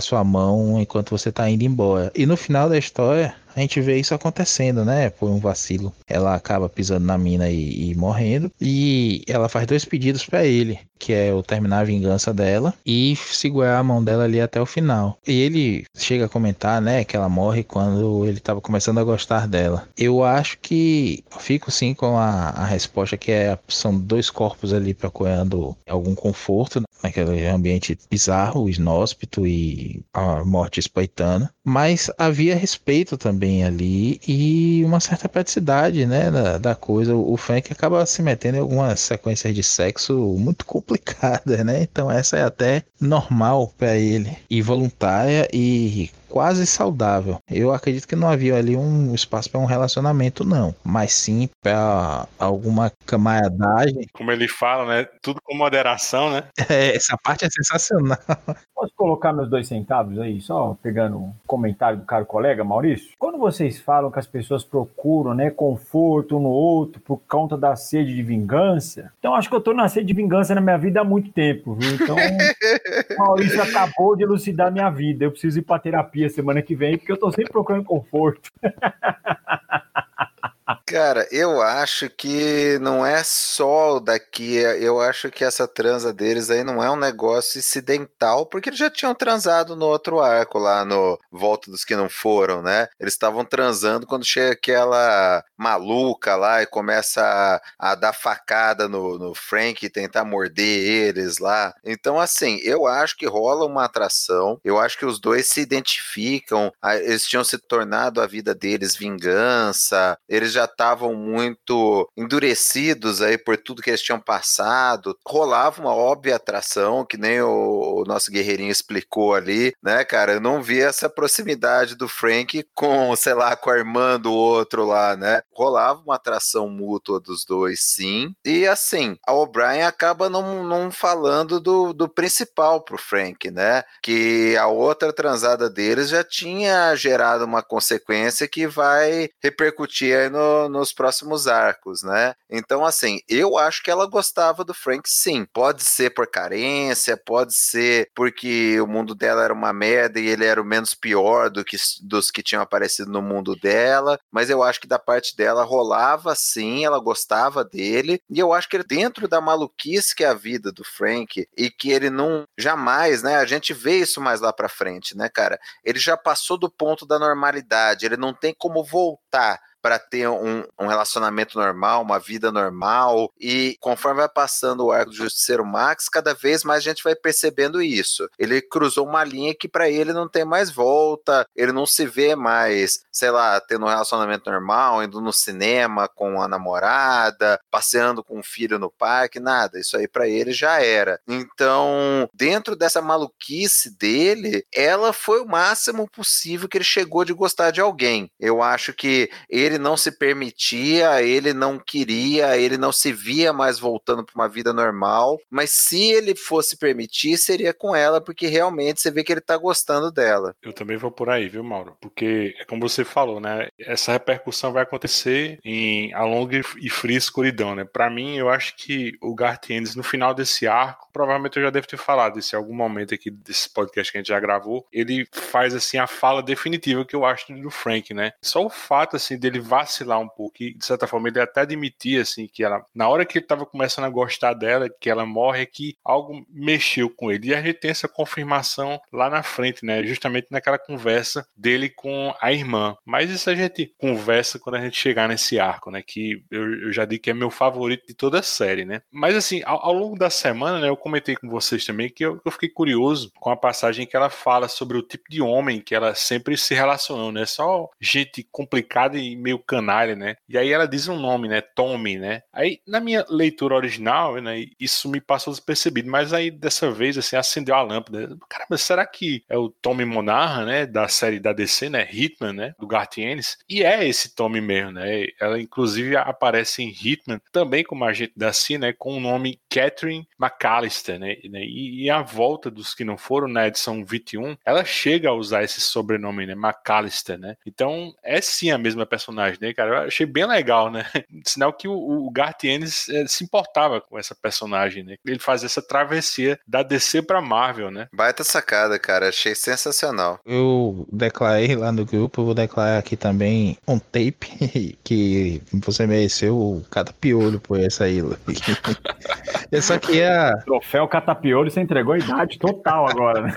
sua mão enquanto você tá indo embora. E no final da história, a gente vê isso acontecendo, né? Por um vacilo. Ela acaba pisando na mina e, e morrendo. E ela faz dois pedidos para ele, que é o terminar a vingança dela e segurar a mão dela ali até o final. E ele chega a comentar, né, que ela morre quando ele estava começando a gostar dela. Eu acho que fico sim com a, a resposta que é são dois corpos ali procurando algum conforto naquele ambiente bizarro, inóspito e a morte espoitana. Mas havia respeito também ali e uma certa praticidade, né, da, da coisa. O Frank acaba se metendo em algumas sequências de sexo muito complicadas, né? Então essa é até normal para ele e voluntária e quase saudável. Eu acredito que não havia ali um espaço para um relacionamento, não, mas sim para alguma camaradagem. Como ele fala, né? Tudo com moderação, né? É, essa parte é sensacional. Posso colocar meus dois centavos aí, só pegando um comentário do caro colega Maurício? Quando vocês falam que as pessoas procuram, né, conforto um no outro por conta da sede de vingança, então acho que eu tô na sede de vingança na minha vida há muito tempo, viu? Então, Maurício acabou de elucidar minha vida. Eu preciso ir para terapia terapia semana que vem, porque eu tô sempre procurando conforto. Cara, eu acho que não é só daqui. Eu acho que essa transa deles aí não é um negócio incidental, porque eles já tinham transado no outro arco lá no Volta dos que não foram, né? Eles estavam transando quando chega aquela maluca lá e começa a, a dar facada no, no Frank e tentar morder eles lá. Então, assim, eu acho que rola uma atração. Eu acho que os dois se identificam. Eles tinham se tornado a vida deles vingança. Eles já estavam muito endurecidos aí por tudo que eles tinham passado. Rolava uma óbvia atração, que nem o, o nosso guerreirinho explicou ali, né, cara? Eu não vi essa proximidade do Frank com, sei lá, com a irmã do outro lá, né? Rolava uma atração mútua dos dois, sim. E assim, a O'Brien acaba não, não falando do, do principal pro Frank, né? Que a outra transada deles já tinha gerado uma consequência que vai repercutir aí no, nos próximos arcos, né? Então, assim, eu acho que ela gostava do Frank, sim. Pode ser por carência, pode ser porque o mundo dela era uma merda e ele era o menos pior do que dos que tinham aparecido no mundo dela, mas eu acho que da parte dela rolava sim, ela gostava dele, e eu acho que dentro da maluquice que é a vida do Frank e que ele não jamais, né? A gente vê isso mais lá para frente, né, cara? Ele já passou do ponto da normalidade, ele não tem como voltar para ter um, um, relacionamento normal, uma vida normal. E conforme vai passando o arco do Justiceiro Max, cada vez mais a gente vai percebendo isso. Ele cruzou uma linha que para ele não tem mais volta, ele não se vê mais, sei lá, tendo um relacionamento normal, indo no cinema com a namorada, passeando com o filho no parque, nada. Isso aí para ele já era. Então, dentro dessa maluquice dele, ela foi o máximo possível que ele chegou de gostar de alguém. Eu acho que ele não se permitia, ele não queria, ele não se via mais voltando para uma vida normal, mas se ele fosse permitir, seria com ela, porque realmente você vê que ele tá gostando dela. Eu também vou por aí, viu, Mauro? Porque, como você falou, né? Essa repercussão vai acontecer em a longa e fria escuridão, né? Para mim, eu acho que o Garth Ennis, no final desse arco, provavelmente eu já devo ter falado isso em algum momento aqui desse podcast que a gente já gravou, ele faz, assim, a fala definitiva que eu acho do Frank, né? Só o fato, assim, dele vacilar um pouco e, de certa forma, ele até admitir, assim, que ela, na hora que ele tava começando a gostar dela, que ela morre, é que algo mexeu com ele. E a gente tem essa confirmação lá na frente, né? Justamente naquela conversa dele com a irmã. Mas isso a gente conversa quando a gente chegar nesse arco, né? Que eu, eu já digo que é meu favorito de toda a série, né? Mas assim, ao, ao longo da semana, né? Eu comentei com vocês também que eu, eu, fiquei curioso com a passagem que ela fala sobre o tipo de homem que ela sempre se relacionou, né? Só gente complicada e meio canalha, né? E aí ela diz um nome, né? Tommy, né? Aí na minha leitura original, né? Isso me passou despercebido, mas aí dessa vez, assim, acendeu a lâmpada. Caramba, será que é o Tommy Monarra, né? Da série da DC, né? Hitman, né? Do Garth Ennis. E é esse Tommy mesmo, né? Ela inclusive aparece em Hitman também como agente da CIA, né? Com o nome Catherine McAllister, né? E, e, a volta dos que não foram na edição 21, ela chega a usar esse sobrenome, né? McAllister, né? Então é sim a mesma personagem, né, cara? Eu achei bem legal, né? Sinal que o, o Garth Ennis é, se importava com essa personagem, né? Ele faz essa travessia da DC pra Marvel, né? Baita sacada, cara. Achei sensacional. Eu declarei lá no grupo, eu vou declarar aqui também um tape que você mereceu cada piolho por essa aí, Essa aqui é a... Troféu Catapiolho, você entregou a idade total agora, né?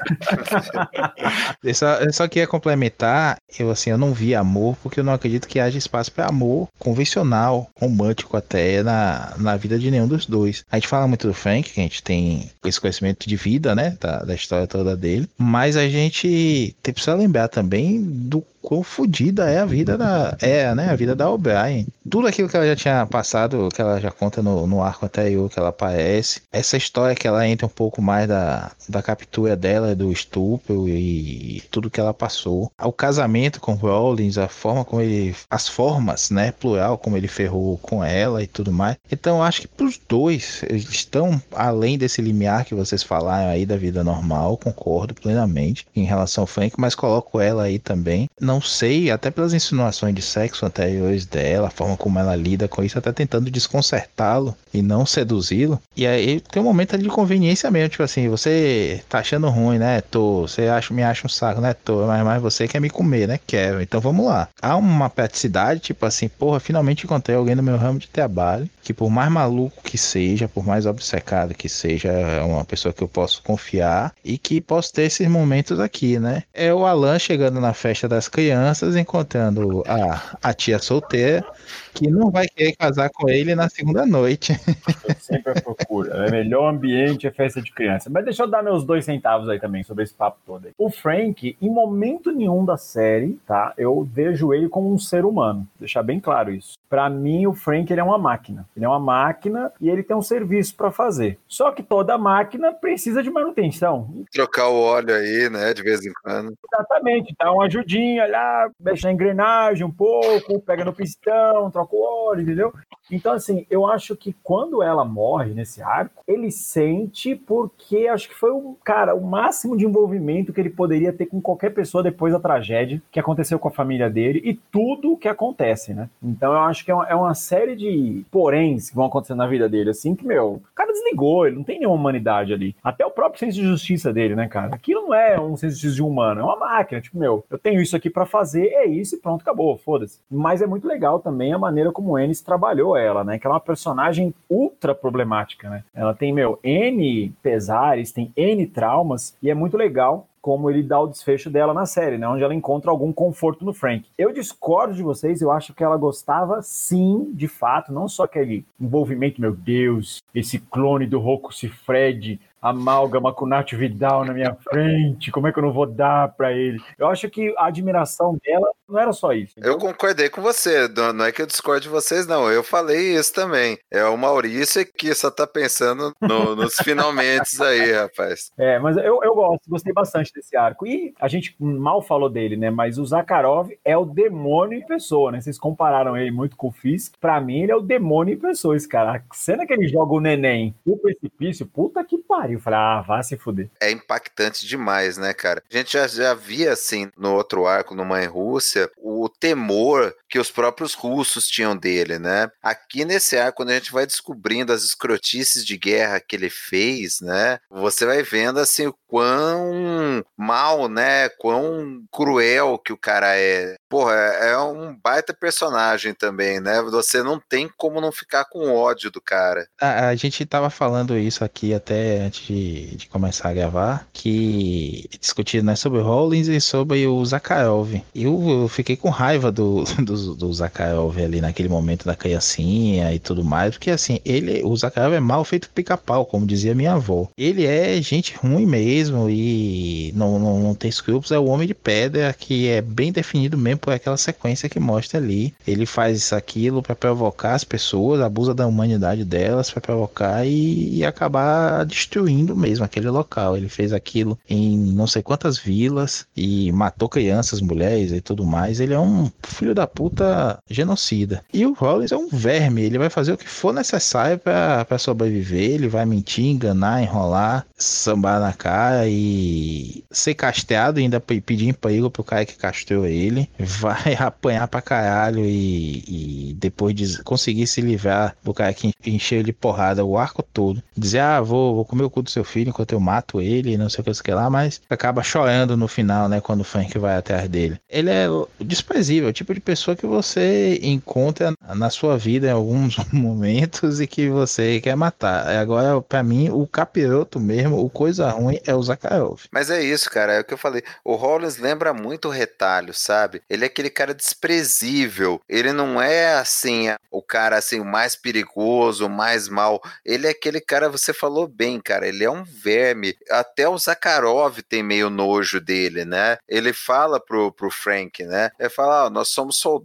Essa, só queria complementar, eu assim, eu não vi amor, porque eu não acredito que haja espaço para amor convencional, romântico até, na, na vida de nenhum dos dois. A gente fala muito do Frank, que a gente tem esse conhecimento de vida, né, da, da história toda dele, mas a gente tem, precisa lembrar também do quão fodida é a vida da. É, né? A vida da O'Brien. Tudo aquilo que ela já tinha passado, que ela já conta no, no arco anterior, que ela aparece. Essa história que ela entra um pouco mais da, da captura dela, do estupro e tudo que ela passou. O casamento com Rollins, a forma como ele. As formas, né? Plural, como ele ferrou com ela e tudo mais. Então acho que pros dois, eles estão além desse limiar que vocês falaram aí da vida normal, concordo plenamente em relação ao Frank, mas coloco ela aí também. Não sei, até pelas insinuações de sexo anteriores dela, a forma como ela lida com isso, até tentando desconcertá-lo e não seduzi-lo. E aí tem um momento de conveniência mesmo, tipo assim, você tá achando ruim, né? Tô, você acha, me acha um saco, né? Tô, mas, mas você quer me comer, né? Quero. Então vamos lá. Há uma praticidade, tipo assim, porra, finalmente encontrei alguém no meu ramo de trabalho que por mais maluco que seja, por mais obcecado que seja, é uma pessoa que eu posso confiar e que posso ter esses momentos aqui, né? É o Alan chegando na festa das crianças, encontrando a, a tia solteira que não vai querer casar com ele na segunda noite. Eu sempre procuro. É melhor ambiente é festa de criança. Mas deixa eu dar meus dois centavos aí também sobre esse papo todo. Aí. O Frank, em momento nenhum da série, tá? Eu vejo ele como um ser humano. Deixar bem claro isso. Para mim, o Frank ele é uma máquina. Ele é uma máquina e ele tem um serviço para fazer. Só que toda máquina precisa de manutenção. Trocar o óleo aí, né? De vez em quando. Exatamente. Dá uma ajudinha lá, mexe na engrenagem um pouco, pega no pistão, troca troca o óleo, entendeu? Então, assim, eu acho que quando ela morre nesse arco, ele sente porque acho que foi o, cara, o máximo de envolvimento que ele poderia ter com qualquer pessoa depois da tragédia que aconteceu com a família dele e tudo que acontece, né? Então eu acho que é uma, é uma série de poréns que vão acontecer na vida dele, assim, que, meu, o cara desligou, ele não tem nenhuma humanidade ali. Até o próprio senso de justiça dele, né, cara? Aquilo não é um senso de justiça humano, é uma máquina, tipo, meu, eu tenho isso aqui para fazer, é isso e pronto, acabou, foda-se. Mas é muito legal também a maneira como o Ennis trabalhou ela, né? Que ela é uma personagem ultra problemática, né? Ela tem, meu, N pesares, tem N traumas, e é muito legal como ele dá o desfecho dela na série, né? Onde ela encontra algum conforto no Frank. Eu discordo de vocês, eu acho que ela gostava sim, de fato, não só aquele envolvimento, meu Deus, esse clone do Rocco Fred amálgama com Nath Vidal na minha frente, como é que eu não vou dar para ele? Eu acho que a admiração dela não era só isso. Entendeu? Eu concordei com você, não é que eu discordo de vocês, não. Eu falei isso também. É o Maurício que só tá pensando no, nos finalmente aí, rapaz. É, mas eu, eu gosto, gostei bastante desse arco. E a gente mal falou dele, né? Mas o Zakharov é o demônio em pessoa, né? Vocês compararam ele muito com o Fisk. Pra mim, ele é o demônio em pessoa, esse cara. A cena que ele joga o neném no precipício, puta que pariu pariu. Falei, ah, vá se fuder. É impactante demais, né, cara? A gente já, já via, assim, no outro arco, no Mãe Rússia, o temor que os próprios russos tinham dele, né? Aqui nesse arco, quando a gente vai descobrindo as escrotices de guerra que ele fez, né? Você vai vendo, assim, o quão mal, né? Quão cruel que o cara é. Porra, é, é um baita personagem também, né? Você não tem como não ficar com ódio do cara. A, a gente tava falando isso aqui até antes de, de começar a gravar, que discutindo né, sobre o Rollins e sobre o Zakharov. Eu, eu fiquei com raiva do, do, do Zakharov ali naquele momento da criancinha e tudo mais, porque assim, ele, o Zakharov é mal feito pica-pau, como dizia minha avó. Ele é gente ruim mesmo e não, não, não tem escrúpulos, é o Homem de Pedra que é bem definido mesmo por aquela sequência que mostra ali. Ele faz isso, aquilo para provocar as pessoas, abusa da humanidade delas para provocar e, e acabar destruindo mesmo aquele local. Ele fez aquilo em não sei quantas vilas e matou crianças, mulheres e tudo mais. Ele é um filho da puta genocida. E o Rollins é um verme, ele vai fazer o que for necessário para sobreviver. Ele vai mentir, enganar, enrolar, sambar na cara e ser casteado ainda pedir emprego pro cara que castrou ele. Vai apanhar pra caralho e, e depois de conseguir se livrar do cara que encheu ele de porrada o arco todo. Dizer, ah, vou, vou comer o cu do seu filho enquanto eu mato ele, não sei o que, que lá, mas acaba chorando no final, né, quando o Frank vai atrás dele. Ele é desprezível, o tipo de pessoa que você encontra na sua vida em alguns momentos e que você quer matar. Agora, para mim, o capiroto mesmo, o coisa ruim é o Zakharov. Mas é isso, cara, é o que eu falei. O Rollins lembra muito o retalho, sabe? Ele é aquele cara desprezível. Ele não é assim, o cara assim, o mais perigoso, o mais mal. Ele é aquele cara, você falou bem, cara. Ele é um verme. Até o Zakharov tem meio nojo dele, né? Ele fala pro, pro Frank, né? Ele fala: oh, nós somos soldados,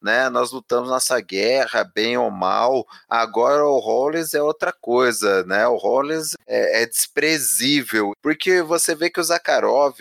né? Nós lutamos nessa guerra, bem ou mal. Agora o Rollins é outra coisa, né? O Rollins é, é desprezível. Porque você vê que o Zakharov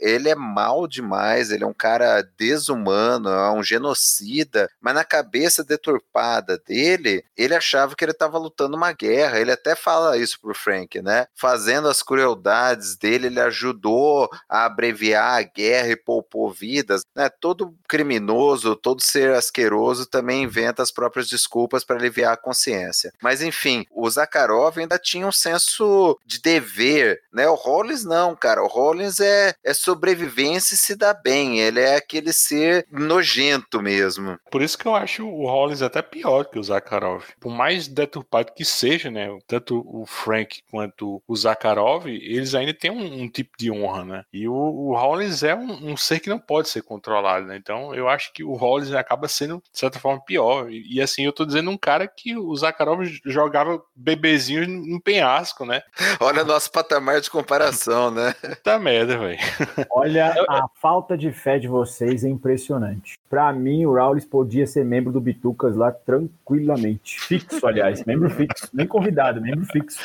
ele é mal demais, ele é um cara desumano, é um genocida, mas na cabeça deturpada dele, ele achava que ele estava lutando uma guerra. Ele até fala isso pro Frank, né? Fazendo as crueldades dele, ele ajudou a abreviar a guerra e poupou vidas. Né? Todo criminoso, todo ser asqueroso também inventa as próprias desculpas para aliviar a consciência. Mas enfim, o Zakharov ainda tinha um senso de dever, né? O Rollins não, cara. O Rollins é, é sobrevivência e se dá bem. Ele é aquele ser nojento mesmo. Por isso que eu acho o Rollins até pior que o Zakharov. Por mais deturpado que seja, né? Tanto o Frank quanto o Zakharov, eles ainda têm um, um tipo de honra, né? E o, o Rollins é um, um, ser que não pode ser controlado, né? Então eu acho que o Rollins acaba sendo, de certa forma, pior. E, e assim, eu tô dizendo um cara que o Zakharov jogava bebezinhos no penhasco, né? Olha nosso patamar de comparação, né? Puta merda, velho. Olha, a falta de fé de vocês é impressionante. Para mim, o Raulis podia ser membro do Bitucas lá tranquilamente. Fixo, aliás, membro fixo. Nem convidado, membro fixo.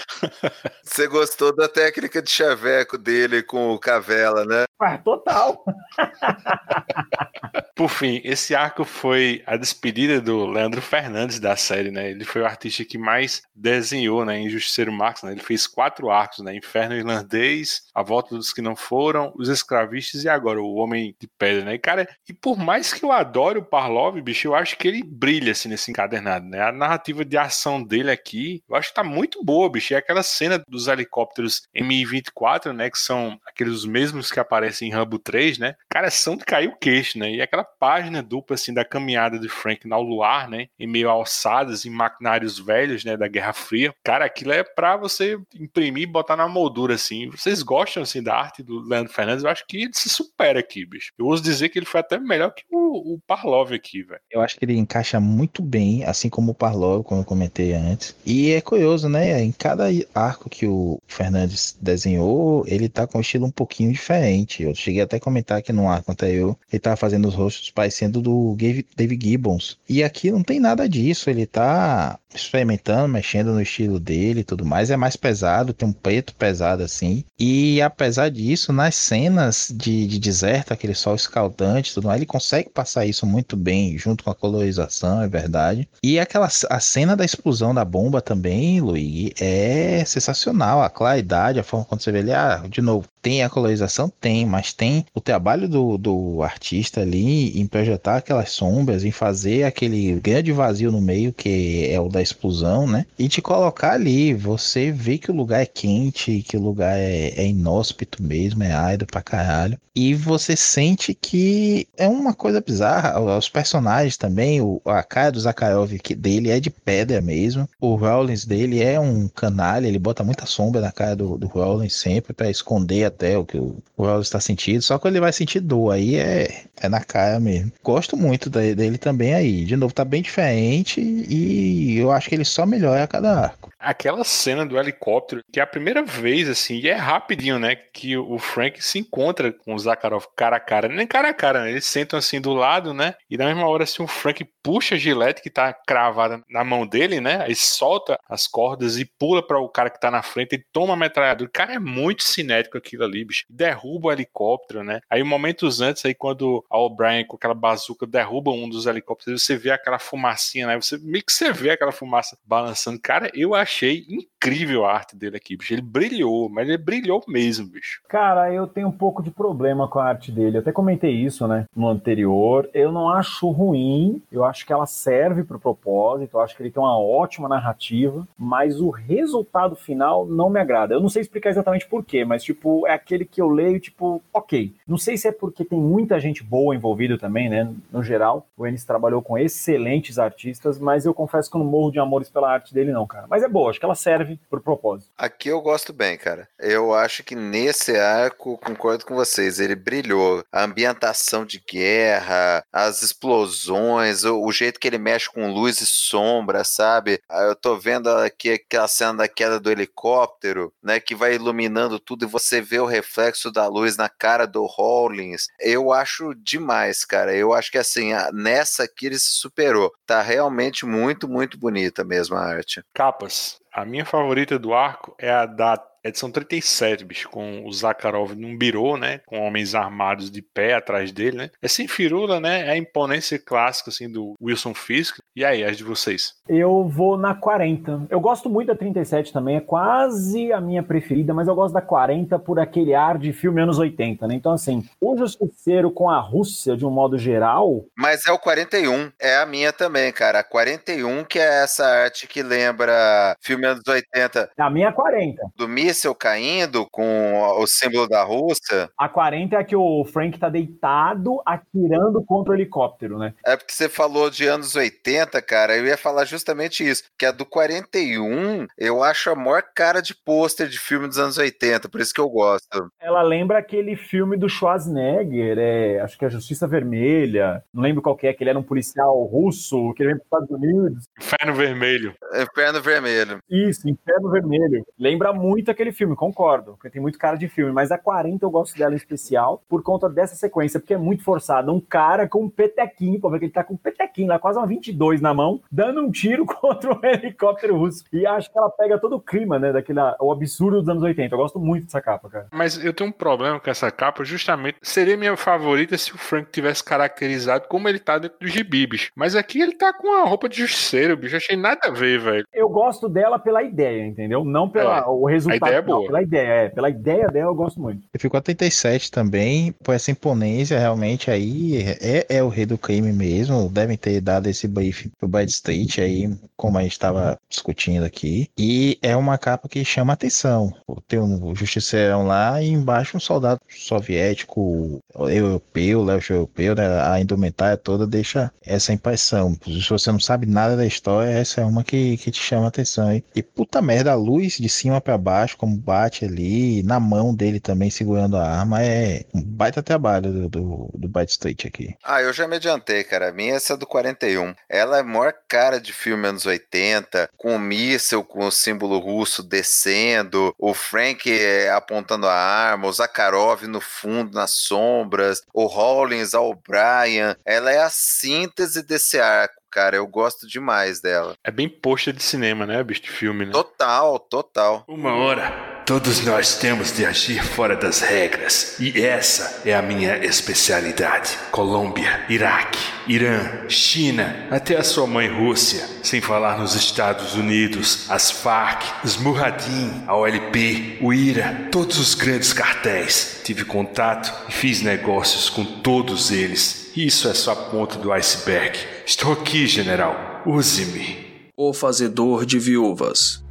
Você gostou da técnica de chaveco dele com o Cavela, né? Total. Por fim, esse arco foi a despedida do Leandro Fernandes da série, né? Ele foi o artista que mais desenhou, né, em Justiceiro Max, né? Ele fez quatro arcos, né? Inferno Irlandês, A Volta dos Que Não Foram, Os Escravistas e agora o Homem de Pedra, né? E, cara, e por mais que eu adore o Parlov, bicho, eu acho que ele brilha, assim, nesse encadernado, né? A narrativa de ação dele aqui, eu acho que tá muito boa, bicho. É aquela cena dos helicópteros Mi-24, né? Que são aqueles mesmos que aparecem em Rambo 3, né? Cara, são de cair o queixo, né? E aquela página dupla assim da caminhada de Frank ao luar, né? Em meio a alçadas, em maquinários velhos, né? Da Guerra Fria. Cara, aquilo é pra você imprimir e botar na moldura, assim. Vocês gostam, assim, da arte do Leandro Fernandes? Eu acho que ele se supera aqui, bicho. Eu ouso dizer que ele foi até melhor que o, o Parlov aqui, velho. Eu acho que ele encaixa muito bem, assim como o Parlov, como eu comentei antes. E é curioso, né? Em cada arco que o Fernandes desenhou, ele tá com um estilo um pouquinho diferente. Eu cheguei até a comentar que no arco anterior, ele tava fazendo os rostos parecendo do David Gibbons. E aqui não tem nada disso. Ele tá experimentando, mexendo no estilo dele e tudo mais. É mais pesado, tem um preto pesado assim. E apesar disso, nas cenas de, de deserto, aquele sol escaldante tudo mais, ele consegue passar isso muito bem, junto com a colorização, é verdade. E aquela a cena da explosão da bomba também, Luiz, é sensacional. A claridade, a forma quando você vê ele, ah, de novo, tem a colorização? Tem, mas tem o trabalho do, do artista ali em projetar aquelas sombras, em fazer aquele grande vazio no meio, que é o da explosão, né? E te colocar ali, você vê que o lugar é quente, que o lugar é, é inóspito mesmo, é árido pra caralho. E você sente que é uma coisa bizarra. Os personagens também, o, a cara do Zakharov dele é de pedra mesmo. O Rowling dele é um canalha, ele bota muita sombra na cara do, do sempre para esconder até o que o, o está sentindo, só que ele vai sentir dor, aí é, é na cara mesmo. Gosto muito dele também aí. De novo, tá bem diferente e eu acho que ele só melhora a cada arco. Aquela cena do helicóptero, que é a primeira vez, assim, e é rapidinho, né? Que o Frank se encontra com o Zakharov cara a cara. Nem cara a cara, né? Eles sentam assim do lado, né? E na mesma hora, assim, o Frank puxa a gilete que tá cravada na mão dele, né? Aí solta as cordas e pula para o cara que tá na frente e toma a metralhadora. O cara é muito cinético aquilo ali, bicho. Derruba o helicóptero, né? Aí, momentos antes, aí, quando a O'Brien com aquela bazuca derruba um dos helicópteros, você vê aquela fumacinha, né? Você meio que você vê aquela fumaça balançando. Cara, eu acho achei incrível a arte dele aqui, bicho. Ele brilhou, mas ele brilhou mesmo, bicho. Cara, eu tenho um pouco de problema com a arte dele. Eu até comentei isso, né, no anterior. Eu não acho ruim, eu acho que ela serve pro propósito, eu acho que ele tem uma ótima narrativa, mas o resultado final não me agrada. Eu não sei explicar exatamente por quê, mas, tipo, é aquele que eu leio, tipo, ok. Não sei se é porque tem muita gente boa envolvida também, né, no geral. O Enes trabalhou com excelentes artistas, mas eu confesso que eu não morro de amores pela arte dele, não, cara. Mas é boa, acho que ela serve pro propósito. Aqui eu gosto bem, cara. Eu acho que nesse arco, concordo com vocês, ele brilhou. A ambientação de guerra, as explosões, o, o jeito que ele mexe com luz e sombra, sabe? Ah, eu tô vendo aqui aquela cena da queda do helicóptero, né, que vai iluminando tudo e você vê o reflexo da luz na cara do Hollins. Eu acho demais, cara. Eu acho que assim, nessa aqui ele se superou. Tá realmente muito, muito bonita mesmo a arte. Capas. A minha favorita do arco é a da edição 37, bicho, com o Zakharov num birô, né? Com homens armados de pé atrás dele, né? É sem firula, né? É a imponência clássica, assim, do Wilson Fisk. E aí, as de vocês? Eu vou na 40. Eu gosto muito da 37 também, é quase a minha preferida, mas eu gosto da 40 por aquele ar de filme anos 80, né? Então, assim, o Justiceiro com a Rússia, de um modo geral. Mas é o 41, é a minha também, cara. A 41, que é essa arte que lembra filme anos 80. A minha é 40. Do míssel caindo com o símbolo da Rússia. A 40 é a que o Frank tá deitado atirando contra o helicóptero, né? É porque você falou de anos 80 cara, eu ia falar justamente isso, que a do 41, eu acho a maior cara de pôster de filme dos anos 80, por isso que eu gosto. Ela lembra aquele filme do Schwarzenegger, é, acho que é Justiça Vermelha, não lembro qual que é, que ele era um policial russo, que ele vem para os Estados Unidos. Inferno Vermelho. Inferno Vermelho. Isso, Inferno Vermelho. Lembra muito aquele filme, concordo, porque tem muito cara de filme, mas a 40 eu gosto dela em especial por conta dessa sequência, porque é muito forçada. Um cara com um petequinho, pô, ver que ele tá com um petequinho lá, quase uma 22 na mão, dando um tiro contra um helicóptero russo. E acho que ela pega todo o clima, né, daquele o absurdo dos anos 80. Eu gosto muito dessa capa, cara. Mas eu tenho um problema com essa capa, justamente seria minha favorita se o Frank tivesse caracterizado como ele tá dentro dos gibibis. Mas aqui ele tá com a roupa de justiceiro, bicho. Achei nada a ver, velho. Eu gosto dela pela ideia, entendeu? Não pelo é. o resultado ideia é boa. Pela ideia, é. Pela ideia dela eu gosto muito. Eu fico a 37 também, por essa imponência realmente aí, é, é o rei do crime mesmo, devem ter dado esse brief pro Bad Street aí, como a gente estava discutindo aqui, e é uma capa que chama atenção. Tem um justiceirão lá e embaixo um soldado soviético, europeu, leste europeu, né? a indumentária toda deixa essa impressão. Se você não sabe nada da história, essa é uma que, que te chama atenção. Hein? E puta merda, a luz de cima para baixo, como bate ali, na mão dele também segurando a arma, é um baita trabalho do, do, do Bite Street aqui. Ah, eu já me adiantei, cara. A minha é essa do 41. Ela é maior cara de filme anos 80, com o míssel, com o símbolo russo descendo, o Frank é, apontando a arma, o Zakharov no fundo, nas sombras, o Hollins ao Brian. Ela é a síntese desse arco cara. Eu gosto demais dela. É bem poxa de cinema, né, bicho de filme, né? Total, total. Uma hora. Todos nós temos de agir fora das regras, e essa é a minha especialidade. Colômbia, Iraque, Irã, China, até a sua mãe Rússia, sem falar nos Estados Unidos, as Farc, os Murradin, a OLP, o IRA, todos os grandes cartéis. Tive contato e fiz negócios com todos eles. Isso é só a ponta do iceberg. Estou aqui, general. Use-me. O Fazedor de Viúvas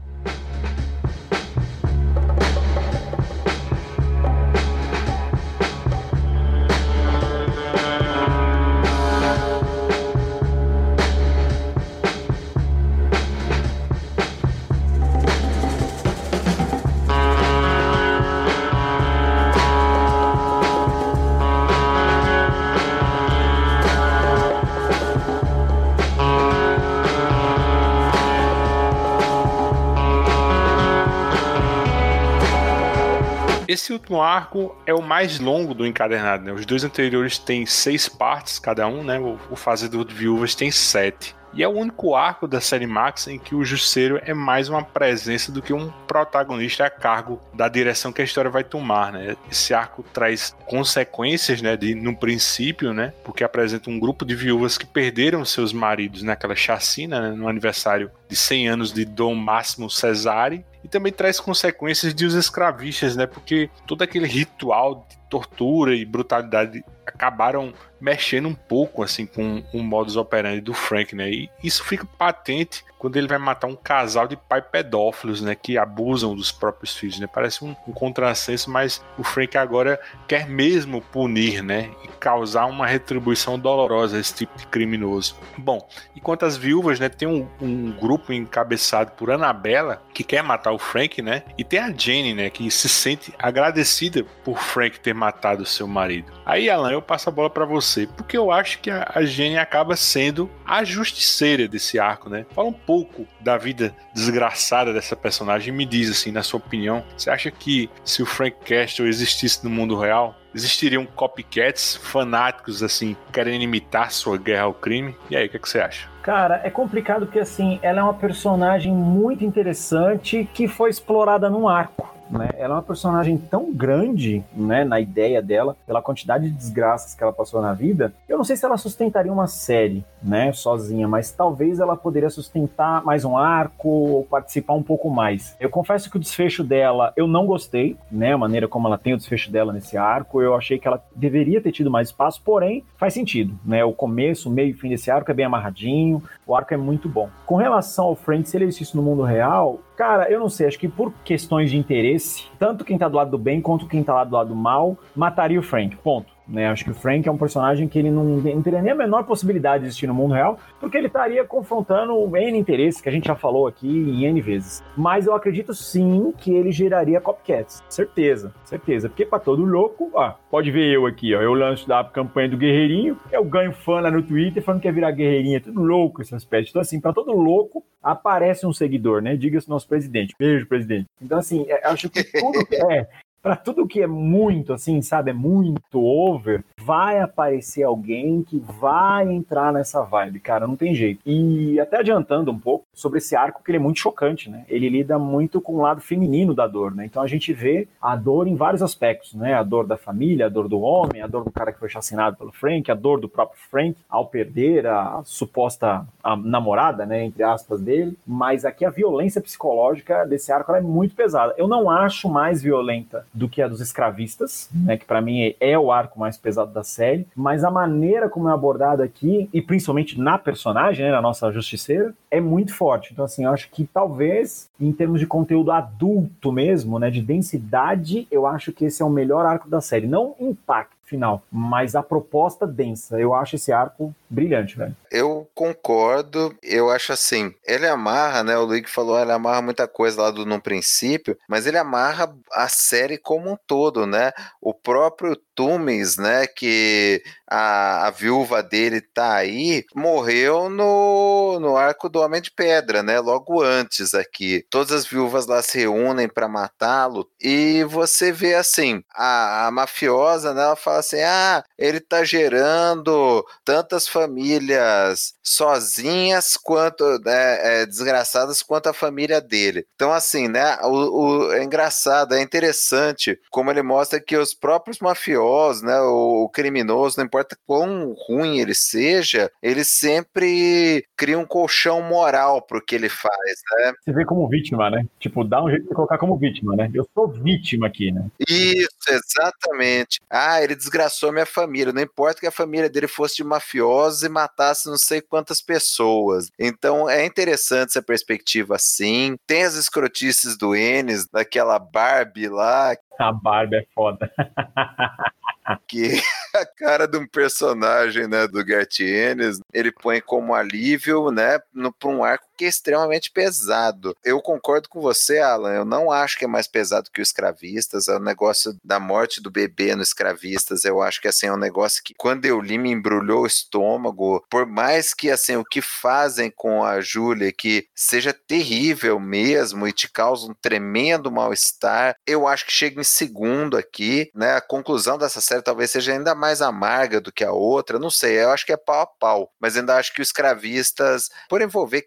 Esse último arco é o mais longo do encadernado, né? Os dois anteriores têm seis partes cada um, né? O, o Fazedor de Viúvas tem sete. E é o único arco da série Max em que o Justiceiro é mais uma presença do que um protagonista a cargo da direção que a história vai tomar, né? Esse arco traz consequências, né, de no princípio, né, porque apresenta um grupo de viúvas que perderam seus maridos naquela chacina, né, no aniversário de 100 anos de Dom Máximo Cesare, e também traz consequências de os escravistas, né? Porque todo aquele ritual de tortura e brutalidade acabaram mexendo um pouco assim com o modus operandi do Frank, né? E isso fica patente quando ele vai matar um casal de pai pedófilos, né? Que abusam dos próprios filhos, né? Parece um, um contrassenso, mas o Frank agora quer mesmo punir, né? E causar uma retribuição dolorosa a esse tipo de criminoso. Bom, enquanto as viúvas, né? Tem um, um grupo encabeçado por Annabella que quer matar o Frank, né? E tem a Jenny, né? Que se sente agradecida por Frank ter matado seu marido. Aí, Alan, eu passo a bola para você, porque eu acho que a, a Jenny acaba sendo a justiceira desse arco, né? Fala um pouco da vida desgraçada dessa personagem e me diz, assim, na sua opinião, você acha que se o Frank Castle existisse no mundo real, existiriam copycats fanáticos, assim, querendo imitar sua guerra ao crime? E aí, o que, é que você acha? Cara, é complicado porque, assim, ela é uma personagem muito interessante que foi explorada num arco. Né? Ela é uma personagem tão grande, né, na ideia dela, pela quantidade de desgraças que ela passou na vida. Eu não sei se ela sustentaria uma série, né, sozinha, mas talvez ela poderia sustentar mais um arco ou participar um pouco mais. Eu confesso que o desfecho dela eu não gostei, né, a maneira como ela tem o desfecho dela nesse arco. Eu achei que ela deveria ter tido mais espaço, porém faz sentido, né? O começo, meio e fim desse arco é bem amarradinho, o arco é muito bom. Com relação ao Frank, se ele existisse no mundo real, Cara, eu não sei, acho que por questões de interesse, tanto quem tá do lado do bem quanto quem tá do lado do mal mataria o Frank. Ponto. Né? Acho que o Frank é um personagem que ele não, não teria nem a menor possibilidade de existir no mundo real, porque ele estaria confrontando N interesses que a gente já falou aqui em N vezes. Mas eu acredito sim que ele geraria copycats. Certeza, certeza. Porque para todo louco, ó, pode ver eu aqui, ó, eu lanço da campanha do Guerreirinho, eu ganho fã lá no Twitter falando que quer virar guerreirinha, tudo louco esse aspecto. Então, assim, para todo louco, aparece um seguidor, né? Diga-se nosso presidente. Beijo, presidente. Então, assim, é, acho que tudo. é, para tudo que é muito, assim, sabe, é muito over, vai aparecer alguém que vai entrar nessa vibe, cara, não tem jeito. E até adiantando um pouco sobre esse arco, que ele é muito chocante, né? Ele lida muito com o lado feminino da dor, né? Então a gente vê a dor em vários aspectos, né? A dor da família, a dor do homem, a dor do cara que foi assassinado pelo Frank, a dor do próprio Frank ao perder a suposta a namorada, né, entre aspas, dele. Mas aqui a violência psicológica desse arco é muito pesada. Eu não acho mais violenta do que a dos escravistas, né, que para mim é o arco mais pesado da série, mas a maneira como é abordada aqui, e principalmente na personagem, né, na nossa justiceira, é muito forte. Então, assim, eu acho que talvez, em termos de conteúdo adulto mesmo, né, de densidade, eu acho que esse é o melhor arco da série. Não impacto, final. Mas a proposta densa, eu acho esse arco brilhante, velho. Eu concordo, eu acho assim, ele amarra, né? O Luigi falou, ele amarra muita coisa lá do no princípio, mas ele amarra a série como um todo, né? O próprio Tumes, né? Que a, a viúva dele tá aí, morreu no, no arco do Homem de Pedra, né? Logo antes aqui. Todas as viúvas lá se reúnem para matá-lo e você vê assim, a, a mafiosa, né? Ela fala assim: ah, ele tá gerando tantas famílias sozinhas quanto né, é, desgraçadas quanto a família dele. Então, assim, né? O, o, é engraçado, é interessante como ele mostra que os próprios mafiosos, né? O, o criminoso, não importa quão ruim ele seja, ele sempre cria um colchão moral pro que ele faz, né? Você vê como vítima, né? Tipo, dá um jeito de colocar como vítima, né? Eu sou vítima aqui, né? Isso, exatamente. Ah, ele desgraçou minha família. Não importa que a família dele fosse de mafiosos e matasse não sei quantas pessoas. Então é interessante essa perspectiva assim. Tem as escrotices do Enes, daquela Barbie lá. A Barbie é foda. que a cara de um personagem, né, do Gartienes, ele põe como alívio, né, para um arco que é extremamente pesado. Eu concordo com você, Alan, eu não acho que é mais pesado que o Escravistas, é o negócio da morte do bebê no Escravistas, eu acho que, assim, é um negócio que, quando eu li, me embrulhou o estômago, por mais que, assim, o que fazem com a Júlia, que seja terrível mesmo e te causa um tremendo mal-estar, eu acho que chega em segundo aqui, né, a conclusão dessa série talvez seja ainda mais amarga do que a outra, não sei, eu acho que é pau a pau, mas ainda acho que o Escravistas, por envolver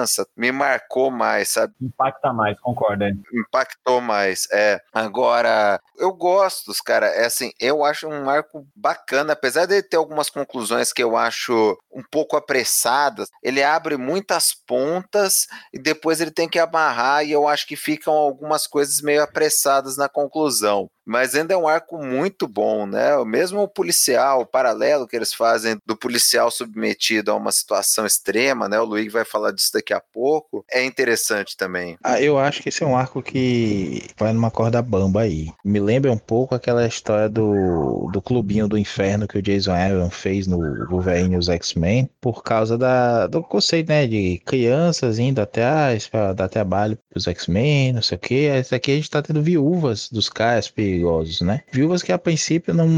criança, me marcou mais, sabe? Impacta mais, concordo. É. Impactou mais, é. Agora, eu gosto dos caras, é assim, eu acho um arco bacana, apesar de ter algumas conclusões que eu acho um pouco apressadas, ele abre muitas pontas e depois ele tem que amarrar e eu acho que ficam algumas coisas meio apressadas na conclusão mas ainda é um arco muito bom, né? O mesmo policial, o paralelo que eles fazem do policial submetido a uma situação extrema, né? O Luiz vai falar disso daqui a pouco, é interessante também. Ah, eu acho que esse é um arco que vai numa corda bamba aí. Me lembra um pouco aquela história do, do clubinho do inferno que o Jason Aaron fez no Wolverine e os X-Men, por causa da, do conceito, né? De crianças indo atrás para dar trabalho pros X-Men, não sei o que. Esse aqui a gente tá tendo viúvas dos caras perigosos, né? Viúvas que a princípio não,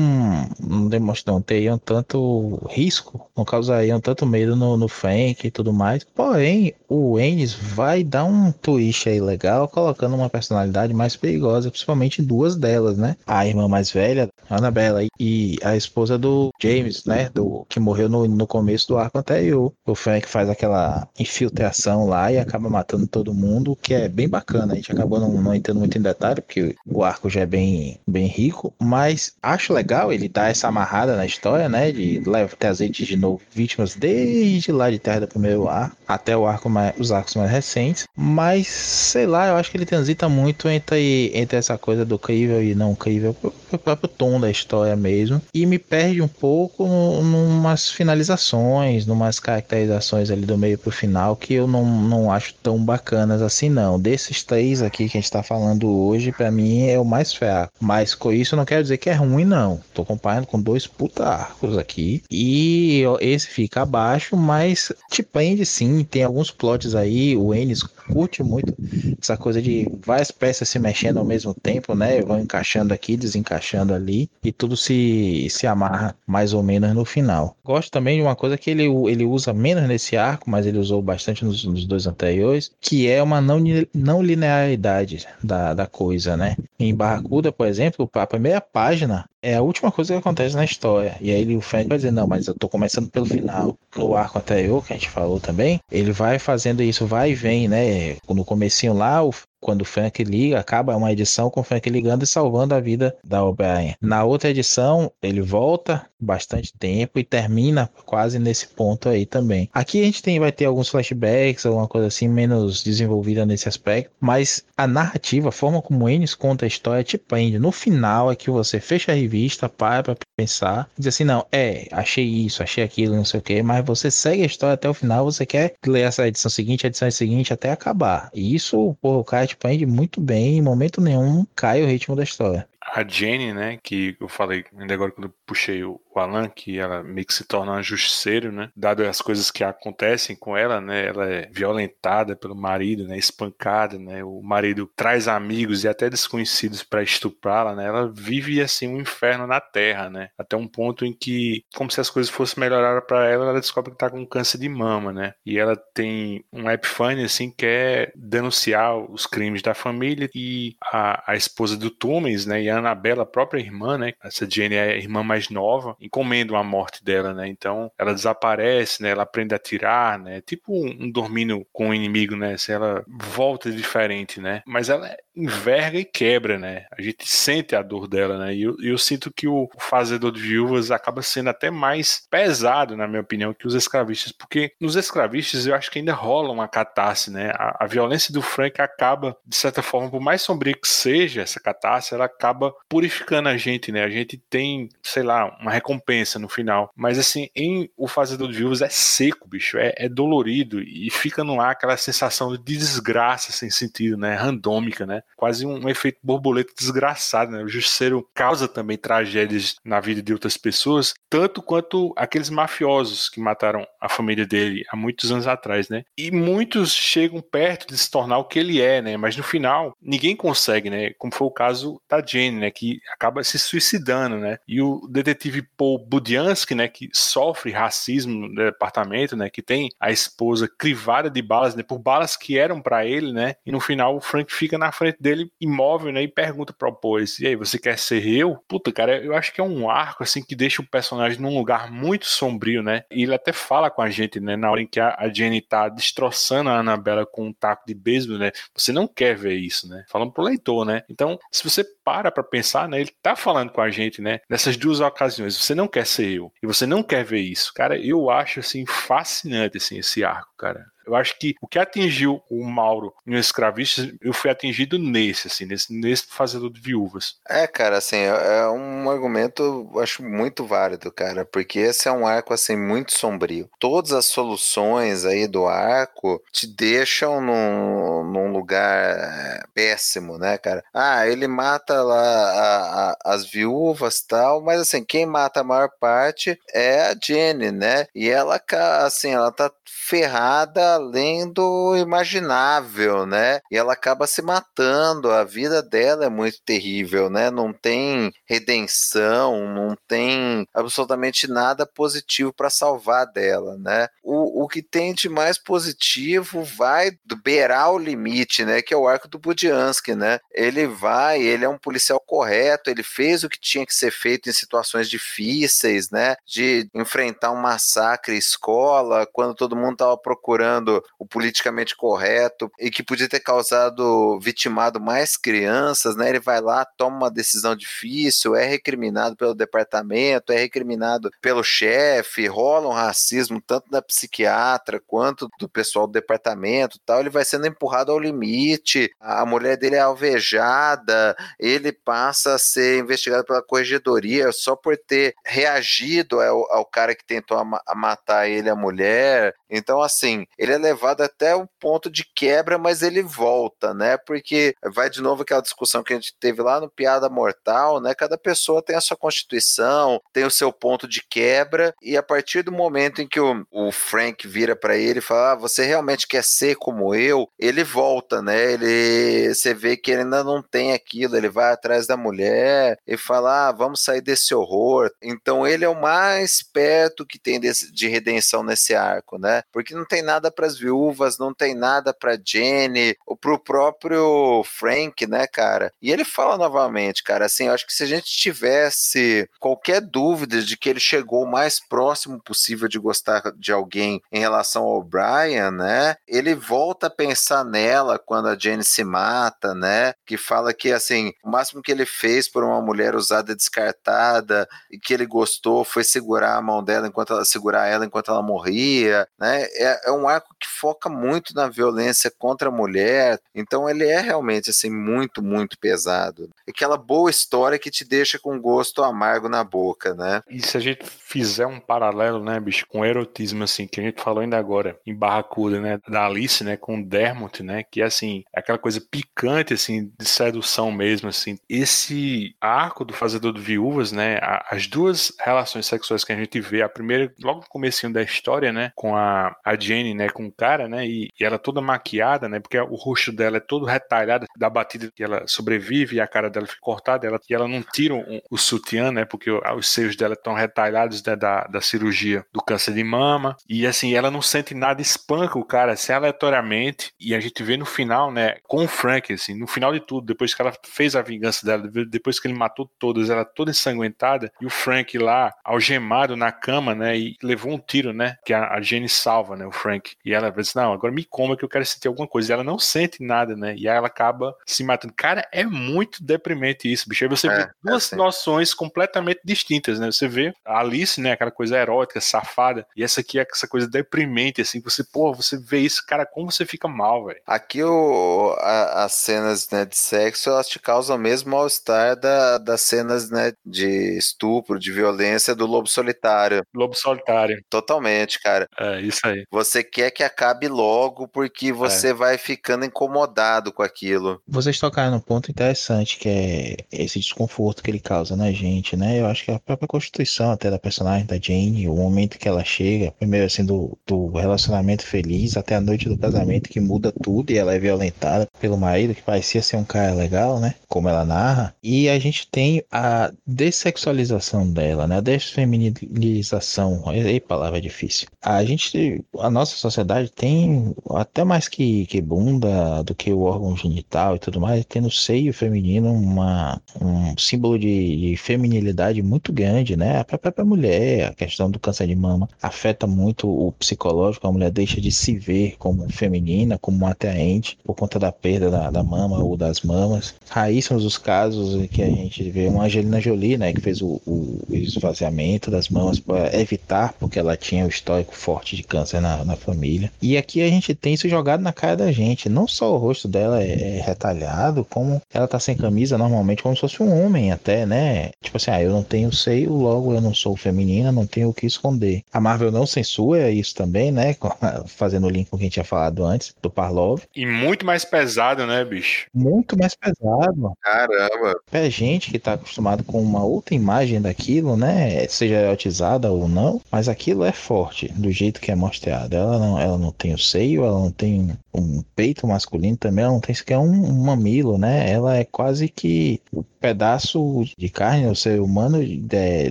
não demonstram, teriam tanto risco, não causariam tanto medo no, no Frank e tudo mais. Porém, o Ennis vai dar um twist aí legal, colocando uma personalidade mais perigosa, principalmente duas delas, né? A irmã mais velha, Annabella, e a esposa do James, né? Do, que morreu no, no começo do arco anterior. O Frank faz aquela infiltração lá e acaba matando todo mundo, que é bem bacana. A gente acabou não, não entrando muito em detalhe, porque o arco já é bem bem, rico, mas acho legal ele dar essa amarrada na história, né? De trazer de novo vítimas desde lá de Terra do Primeiro Ar até o arco mais, os arcos mais recentes. Mas, sei lá, eu acho que ele transita muito entre, entre essa coisa do crível e não crível, o próprio tom da história mesmo. E me perde um pouco numas finalizações, numas caracterizações ali do meio pro final que eu não, não acho tão bacanas assim, não. Desses três aqui que a gente tá falando hoje, para mim é o mais fraco. Mas com isso não quero dizer que é ruim, não. Tô comparando com dois puta arcos aqui. E esse fica abaixo, mas te prende sim. Tem alguns plots aí. O Ennis curte muito essa coisa de várias peças se mexendo ao mesmo tempo, né? Vão encaixando aqui, desencaixando ali. E tudo se, se amarra mais ou menos no final. Gosto também de uma coisa que ele, ele usa menos nesse arco, mas ele usou bastante nos, nos dois anteriores, que é uma não, não linearidade da, da coisa, né? Em Barracuda, por exemplo, a primeira página é a última coisa que acontece na história. E aí o Frank vai dizer, não, mas eu tô começando pelo final. No arco anterior, que a gente falou também, ele vai fazendo isso, vai e vem, né? No comecinho lá, o, quando o Frank liga, acaba uma edição com o Frank ligando e salvando a vida da O'Brien. Na outra edição, ele volta bastante tempo e termina quase nesse ponto aí também. Aqui a gente tem, vai ter alguns flashbacks, alguma coisa assim menos desenvolvida nesse aspecto, mas a narrativa, a forma como Ennis conta a história te prende. No final é que você fecha a revista, para pra pensar, diz assim, não, é, achei isso, achei aquilo, não sei o que, mas você segue a história até o final, você quer ler essa edição seguinte, a edição seguinte até acabar. E isso, porra, o cara te prende muito bem, em momento nenhum cai o ritmo da história a Jenny, né, que eu falei ainda agora quando eu puxei o, Alan, que ela meio que se torna uma justiceiro, né, dado as coisas que acontecem com ela, né, ela é violentada pelo marido, né, espancada, né, o marido traz amigos e até desconhecidos para estuprá-la, né, ela vive assim um inferno na terra, né, até um ponto em que, como se as coisas fossem melhorar para ela, ela descobre que tá com câncer de mama, né, e ela tem um epifânia, assim, que é denunciar os crimes da família e a, a esposa do Tumens, né, e a Anabela, a própria irmã, né? Essa Jenny é a irmã mais nova, encomendam a morte dela, né? Então ela desaparece, né? Ela aprende a tirar, né? Tipo um, um dormindo com o um inimigo, né? Se ela volta diferente, né? Mas ela enverga e quebra, né? A gente sente a dor dela, né? E eu, eu sinto que o Fazedor de Viúvas acaba sendo até mais pesado, na minha opinião, que os escravistas, porque nos escravistas eu acho que ainda rola uma catarse, né? A, a violência do Frank acaba, de certa forma, por mais sombrio que seja essa catarse, ela acaba purificando a gente, né? A gente tem, sei lá, uma recompensa no final. Mas assim, em O Fazedor de Viúvas é seco, bicho. É, é dolorido e fica no ar aquela sensação de desgraça sem sentido, né? Randômica, né? Quase um, um efeito borboleta desgraçado, né? O justiceiro causa também tragédias na vida de outras pessoas, tanto quanto aqueles mafiosos que mataram a família dele há muitos anos atrás, né? E muitos chegam perto de se tornar o que ele é, né? Mas no final, ninguém consegue, né? Como foi o caso da Jane, né, que acaba se suicidando, né? E o detetive Paul Budiansky, né, que sofre racismo no departamento, né, que tem a esposa crivada de balas, né, por balas que eram para ele, né? E no final o Frank fica na frente dele imóvel, né, e pergunta para o Paul, e aí, você quer ser eu? Puta, cara, eu acho que é um arco assim que deixa o personagem num lugar muito sombrio, né? E ele até fala com a gente, né, na hora em que a, Jenny tá destroçando a Annabella com um taco de beisebol, né? Você não quer ver isso, né? Falando pro leitor, né? Então, se você para para pensar, né? Ele tá falando com a gente, né? Nessas duas ocasiões. Você não quer ser eu. E você não quer ver isso. Cara, eu acho, assim, fascinante, assim, esse arco, cara. Eu acho que o que atingiu o Mauro no Escravista, eu fui atingido nesse, assim, nesse, nesse Fazedor de Viúvas. É, cara, assim, é, é um argumento, eu acho muito válido, cara, porque esse é um arco, assim, muito sombrio. Todas as soluções aí do arco te deixam num, num lugar é, péssimo, né, cara? Ah, ele mata lá a, a, as viúvas tal, mas assim, quem mata a maior parte é a Jenny, né? E ela, assim, ela tá ferrada além do imaginável, né? E ela acaba se matando, a vida dela é muito terrível, né? Não tem redenção, não tem absolutamente nada positivo para salvar dela, né? O, o que tem de mais positivo vai beirar o limite, né? Que é o arco do Budiansky, né? Ele vai, ele é um policial correto, ele fez o que tinha que ser feito em situações difíceis, né? De enfrentar um massacre escola, quando todo mundo estava procurando o politicamente correto e que podia ter causado, vitimado mais crianças, né? Ele vai lá, toma uma decisão difícil, é recriminado pelo departamento, é recriminado pelo chefe, rola um racismo tanto da psiquiatra quanto do pessoal do departamento tal. Ele vai sendo empurrado ao limite, a mulher dele é alvejada, ele passa a ser investigado pela corregedoria só por ter reagido ao, ao cara que tentou matar ele, a mulher. Então, assim, ele é levado até o ponto de quebra, mas ele volta, né? Porque vai de novo aquela discussão que a gente teve lá no Piada Mortal, né? Cada pessoa tem a sua constituição, tem o seu ponto de quebra, e a partir do momento em que o, o Frank vira para ele e fala: ah, Você realmente quer ser como eu? Ele volta, né? Ele, você vê que ele ainda não tem aquilo, ele vai atrás da mulher e fala: ah, Vamos sair desse horror. Então ele é o mais perto que tem desse, de redenção nesse arco, né? Porque não tem nada para as viúvas, não tem nada para Jenny, ou pro próprio Frank, né, cara? E ele fala novamente, cara, assim, eu acho que se a gente tivesse qualquer dúvida de que ele chegou o mais próximo possível de gostar de alguém em relação ao Brian, né? Ele volta a pensar nela quando a Jenny se mata, né? Que fala que assim, o máximo que ele fez por uma mulher usada e descartada e que ele gostou foi segurar a mão dela enquanto ela segurar ela enquanto ela morria, né? É, é um arco que foca muito na violência contra a mulher. Então ele é realmente assim muito, muito pesado. Aquela boa história que te deixa com gosto amargo na boca, né? E se a gente fizer um paralelo, né, bicho, com o erotismo assim que a gente falou ainda agora em Barracuda, né, da Alice, né, com Dermot, né, que é assim, é aquela coisa picante assim de sedução mesmo assim. Esse arco do Fazedor de Viúvas, né, as duas relações sexuais que a gente vê, a primeira logo no comecinho da história, né, com a, a Jenny, né, com o cara, né, e, e ela toda maquiada, né, porque o rosto dela é todo retalhado da batida que ela sobrevive e a cara dela fica cortada, ela, e ela não tira um, o sutiã, né, porque os seios dela estão retalhados né, da, da cirurgia do câncer de mama, e assim, ela não sente nada, espanca o cara, assim, aleatoriamente, e a gente vê no final, né, com o Frank, assim, no final de tudo, depois que ela fez a vingança dela, depois que ele matou todas, ela toda ensanguentada, e o Frank lá, algemado na cama, né, e levou um tiro, né, que a, a Jenny salva, né, o Frank, e ela diz, não, agora me coma que eu quero sentir alguma coisa, e ela não sente nada, né, e aí ela acaba se matando. Cara, é muito deprimente isso, bicho, aí você é, vê duas é noções completamente distintas, né, você vê a Alice, né, aquela coisa erótica, safada, e essa aqui é essa coisa deprimente, assim, você, pô, você vê isso, cara, como você fica mal, velho. Aqui o, a, as cenas, né, de sexo, elas te causam mesmo mal-estar da, das cenas, né, de estupro, de violência do Lobo Solitário. Lobo Solitário. Totalmente, cara. É, isso aí. Você quer que acabe logo porque você é. vai ficando incomodado com aquilo. Vocês tocaram num ponto interessante, que é esse desconforto que ele causa na gente, né? Eu acho que a própria constituição até da personagem da Jane, o momento que ela chega, primeiro assim, do, do relacionamento feliz até a noite do casamento, que muda tudo e ela é violentada pelo marido, que parecia ser um cara legal, né? Como ela narra. E a gente tem a dessexualização dela, né? A desfeminilização. Aí palavra difícil. A gente, a nossa sociedade tem até mais que, que bunda do que o órgão genital e tudo mais, tem no seio feminino uma, um símbolo de, de feminilidade muito grande, né? A própria mulher, a questão do câncer de mama afeta muito o psicológico, a mulher deixa de se ver como feminina, como atraente por conta da perda da, da mama ou das mamas. Raíssimos os casos que a gente vê uma Angelina Jolie, né, que fez o, o esvaziamento das mamas para evitar, porque ela tinha o histórico forte de câncer na, na família. E aqui a gente tem isso jogado na cara da gente. Não só o rosto dela é, é retalhado, como ela tá sem camisa normalmente, como se fosse um homem até, né? Tipo assim, ah, eu não tenho seio, logo eu não sou feminina, não tenho o que esconder. A Marvel não censura isso também, né? Fazendo o link com o que a gente tinha falado antes, do Parlov. E muito mais pesado, né, bicho? Muito mais pesado. Caramba. É gente que tá acostumado com uma outra imagem daquilo, né? Seja erotizada ou não, mas aquilo é forte, do jeito que é mostrado. Ela não, ela não tem o seio, ela não tem um peito masculino também, ela não tem sequer um, um mamilo, né? Ela é quase que o pedaço de carne, o ser humano, é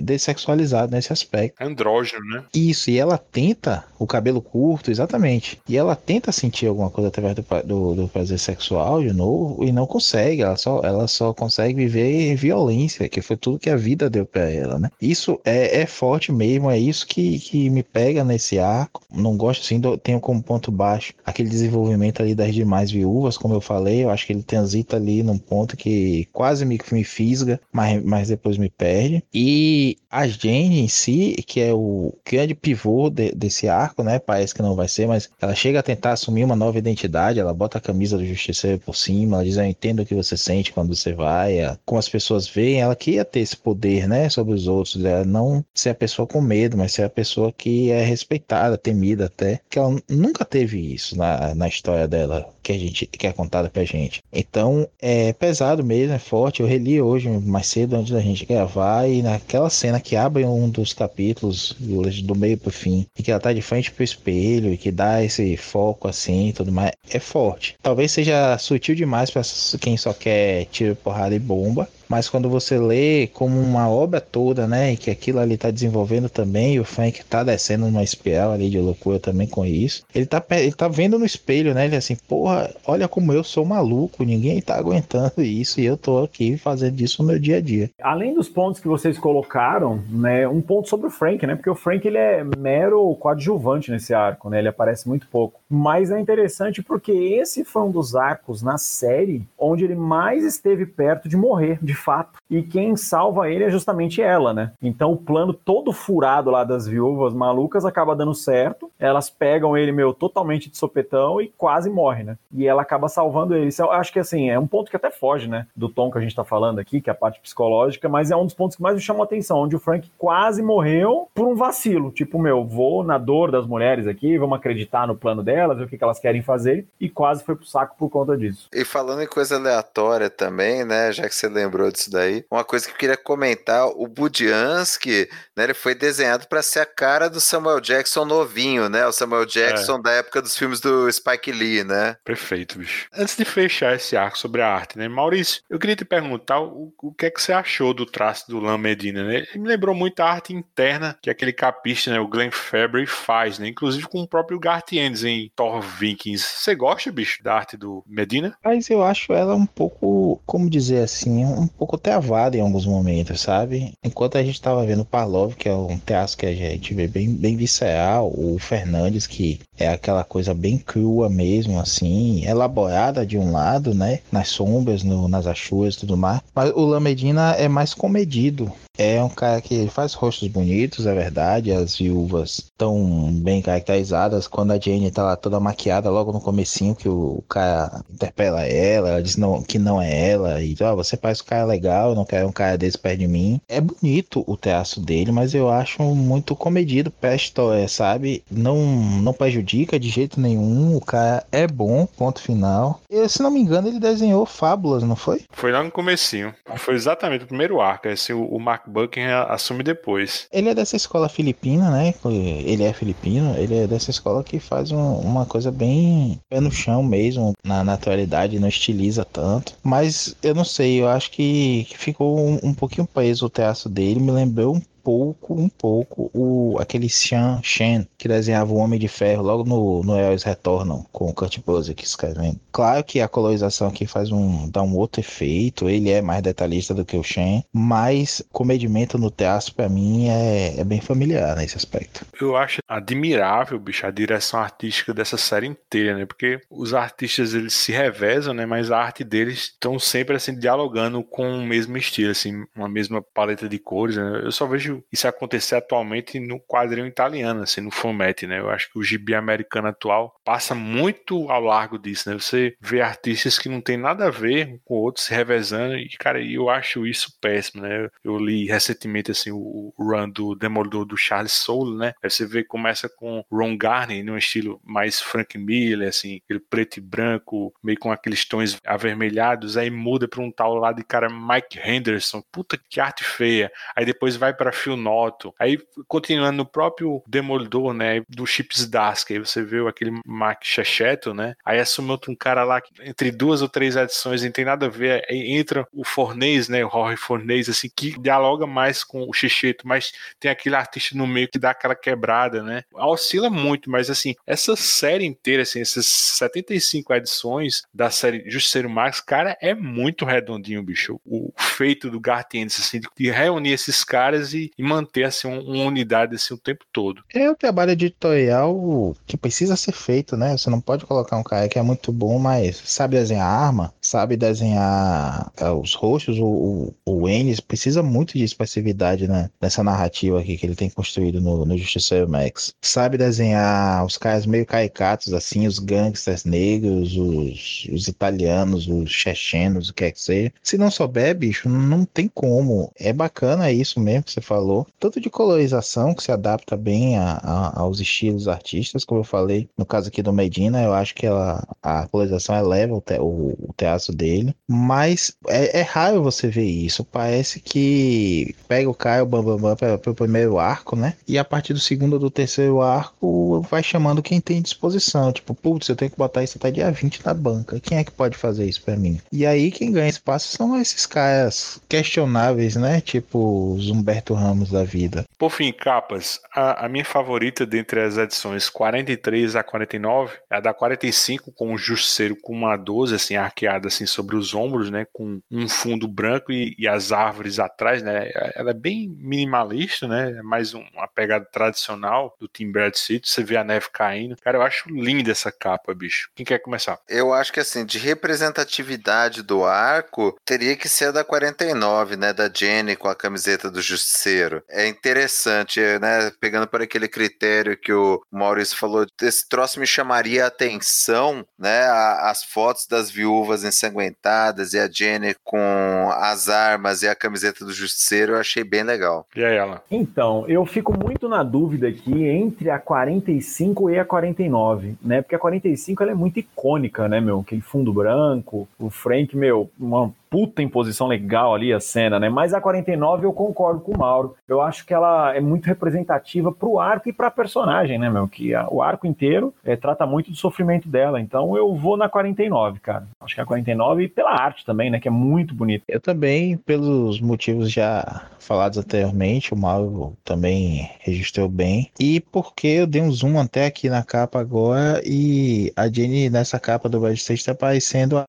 dessexualizado nesse aspecto. Andrógeno, né? Isso, e ela tenta, o cabelo curto, exatamente. E ela tenta sentir alguma coisa através do, do, do prazer sexual de novo e não consegue. Ela só, ela só consegue viver violência, que foi tudo que a vida deu para ela, né? Isso é, é forte mesmo, é isso que, que me pega nesse arco. Não gosto assim, do, tenho como ponto baixo aquele desenvolvimento ali das demais viúvas, como eu falei. Eu acho que ele transita ali num ponto que quase me, me fisga, mas, mas depois me perde. E a Jane em si, que é o grande pivô de, desse arco, né? Parece que não vai ser, mas ela chega a tentar assumir uma nova identidade. Ela bota a camisa do Justiceiro por cima. Ela diz: Eu entendo o que você sente quando você vai. Como as pessoas veem, ela queria ter esse poder, né? Sobre os outros. Ela não ser a pessoa com medo, mas ser a pessoa que é respeitada, temida até. Que ela nunca teve isso na, na história dela que a gente que é contada pra gente. Então é pesado mesmo, é forte. Eu reli hoje mais cedo antes da gente gravar e naquela cena que abre um dos capítulos do meio pro fim e que ela tá de frente pro espelho e que dá esse foco assim e tudo mais, é forte. Talvez seja sutil demais para quem só quer tiro, porrada e bomba, Mas quando você lê como uma obra toda, né? E que aquilo ali tá desenvolvendo também, e o Frank tá descendo numa espiral ali de loucura também com isso. Ele tá, ele tá vendo no espelho, né? Ele assim, porra, olha como eu sou maluco, ninguém tá aguentando isso e eu tô aqui fazendo isso no meu dia a dia. Além dos pontos que vocês colocaram, né? Um ponto sobre o Frank, né? Porque o Frank ele é mero coadjuvante nesse arco, né? Ele aparece muito pouco. Mas é interessante porque esse foi um dos arcos na série onde ele mais esteve perto de morrer, de fato. E quem salva ele é justamente ela, né? Então o plano todo furado lá das viúvas malucas acaba dando certo. Elas pegam ele, meu, totalmente de sopetão e quase morre, né? E ela acaba salvando ele. Isso eu acho que assim, é um ponto que até foge, né? Do tom que a gente tá falando aqui, que é a parte psicológica, mas é um dos pontos que mais me chamou a atenção, onde o Frank quase morreu por um vacilo. Tipo, meu, vou na dor das mulheres aqui, vamos acreditar no plano delas, ver o que, que elas querem fazer, e quase foi pro saco por conta disso. E falando em coisa aleatória também, né? Já que você lembrou disso daí, uma coisa que eu queria comentar: o Budiansky, né? Ele foi desenhado para ser a cara do Samuel Jackson novinho, né? O Samuel Jackson é. da época dos filmes do Spike Lee, né? Perfeito, bicho. Antes de fechar esse arco sobre a arte, né? Maurício, eu queria te perguntar o, o que é que você achou do traço do Lam Medina, né? Ele me lembrou muito a arte interna que aquele capista, né? O Glenn Fabry faz, né? Inclusive com o próprio Garth Ennis em Thor Vikings. Você gosta, bicho, da arte do Medina? Mas eu acho ela um pouco, como dizer assim, um pouco travada em alguns momentos, sabe? Enquanto a gente tava vendo o Parlov, que é um teatro que a gente vê bem, bem visceral, o Fernandes, que é aquela coisa bem crua mesmo, assim, elaborada de um lado, né? Nas sombras, no, nas achuas e tudo mais. Mas o Lamedina é mais comedido. É um cara que faz rostos bonitos, é verdade. As viúvas estão bem caracterizadas. Quando a Jane tá lá toda maquiada, logo no comecinho, que o cara interpela ela, ela diz não, que não é ela. E ó, oh, você faz um cara legal, não quero um cara desse perto de mim. É bonito o traço dele, mas eu acho muito comedido pra história, sabe? Não, não prejudica de jeito nenhum. O cara é bom, ponto final. E, se não me engano, ele desenhou Fábulas, não foi? Foi lá no comecinho. Foi exatamente o primeiro arco. Esse, o, o Mark Buckingham assume depois. Ele é dessa escola filipina, né? Ele é filipino, ele é dessa escola que faz um, uma coisa bem pé no chão mesmo, na naturalidade, não estiliza tanto. Mas eu não sei, eu acho que, que ficou um, um pouquinho preso o traço dele, me lembrou um pouco, um pouco, o, aquele Xian Shen, que desenhava o Homem de Ferro logo no, no Eles Retornam, com o Kurt Busiek escrevendo. Claro que a colorização aqui faz um, dá um outro efeito, ele é mais detalhista do que o Shen, mas comedimento no traço, para mim, é, é bem familiar nesse aspecto. Eu acho admirável, bicho, a direção artística dessa série inteira, né? Porque os artistas, eles se revezam, né? Mas a arte deles estão sempre, assim, dialogando com o mesmo estilo, assim, uma mesma paleta de cores, né? Eu só vejo vejo isso acontecer atualmente no quadrinho italiano, assim, no Fumetti, né? Eu acho que o gibi americano atual passa muito ao largo disso, né? Você vê artistas que não tem nada a ver com outros se revezando e, cara, eu acho isso péssimo, né? Eu li recentemente, assim, o run do Demolidor do Charles Soule, né? Aí você vê começa com Ron Garney, num estilo mais Frank Miller, assim, aquele preto e branco, meio com aqueles tons avermelhados, aí muda para um tal lá de cara Mike Henderson, puta que arte feia. Aí depois vai para Phil Noto. Aí, continuando no próprio Demolidor, né, do Chips Dask, aí você vê aquele Mark Checheto, né, aí assumiu um cara lá que entre duas ou três edições não tem nada a ver, aí entra o Fornês, né, o Rory Fornês, assim, que dialoga mais com o Checheto, mas tem aquele artista no meio que dá aquela quebrada, né, oscila muito, mas assim, essa série inteira, assim, essas 75 edições da série Justiceiro Max, cara, é muito redondinho, bicho, o feito do Garth Ennis, assim, de reunir esses caras e e manter assim uma unidade assim o tempo todo. É o trabalho editorial que precisa ser feito, né? Você não pode colocar um cara que é muito bom, mas sabe desenhar arma, sabe desenhar é, os rostos, o, o, o Ennis precisa muito de expressividade né? nessa narrativa aqui que ele tem construído no, no Justiceiro Max. Sabe desenhar os caras meio caricatos, assim, os gangsters negros, os, os italianos, os chechenos, o que é que seja. Se não souber, bicho, não tem como. É bacana isso mesmo que você falou, tanto de colorização, que se adapta bem a, a, aos estilos artistas, como eu falei, no caso aqui do Medina, eu acho que ela, a colorização eleva o, te, o, o espaço dele. Mas é, é raro você ver isso. Parece que pega o Caio Bambambam para o primeiro arco, né? E a partir do segundo ou do terceiro arco vai chamando quem tem disposição. Tipo, putz, eu tenho que botar isso até dia 20 na banca. Quem é que pode fazer isso para mim? E aí quem ganha espaço são esses caras questionáveis, né? Tipo os Humberto Ramos da vida. Por fim, capas. A, a minha favorita dentre as edições 43 a 49 é a da 45 com o Justiceiro com uma 12 assim arqueada assim sobre os ombros, né? Com um fundo branco e, e as árvores atrás, né? Ela é bem minimalista, né? É mais um, uma pegada tradicional do Tim Brad City. Você vê a neve caindo. Cara, eu acho linda essa capa, bicho. Quem quer começar? Eu acho que assim, de representatividade do arco, teria que ser a da 49, né? Da Jenny com a camiseta do Justiceiro. É interessante, né? Pegando por aquele critério que o Maurício falou, esse troço me chamaria a atenção, né? As fotos das viúvas ensanguentadas e a Jenny com as armas e a camiseta do Justiceiro, eu achei bem legal. E aí, ela? Então, eu fico muito na dúvida aqui entre a 45 e a 49, né? Porque a 45 ela é muito icônica, né, meu? Aquele fundo branco, o Frank, meu, uma puta imposição legal ali a cena, né? Mas a 49 eu concordo com o Mauro. Eu acho que ela é muito representativa pro arco e pra personagem, né, meu? Que a, o arco inteiro é, trata muito do sofrimento dela. Então eu vou na 49, cara. Acho que a 49 e pela arte também, né? Que é muito bonita. Eu também, pelos motivos já falados anteriormente, o Mauro também registrou bem. E porque eu dei um zoom até aqui na capa agora e a Jenny nessa capa do Red State tá parecendo a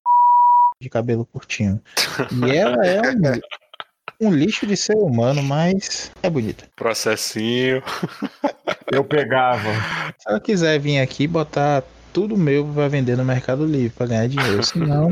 de cabelo curtinho. E ela é um, um lixo de ser humano, mas é bonita. Processinho. Eu pegava. Se ela quiser vir aqui botar tudo meu vai vender no Mercado Livre para ganhar dinheiro. Senão,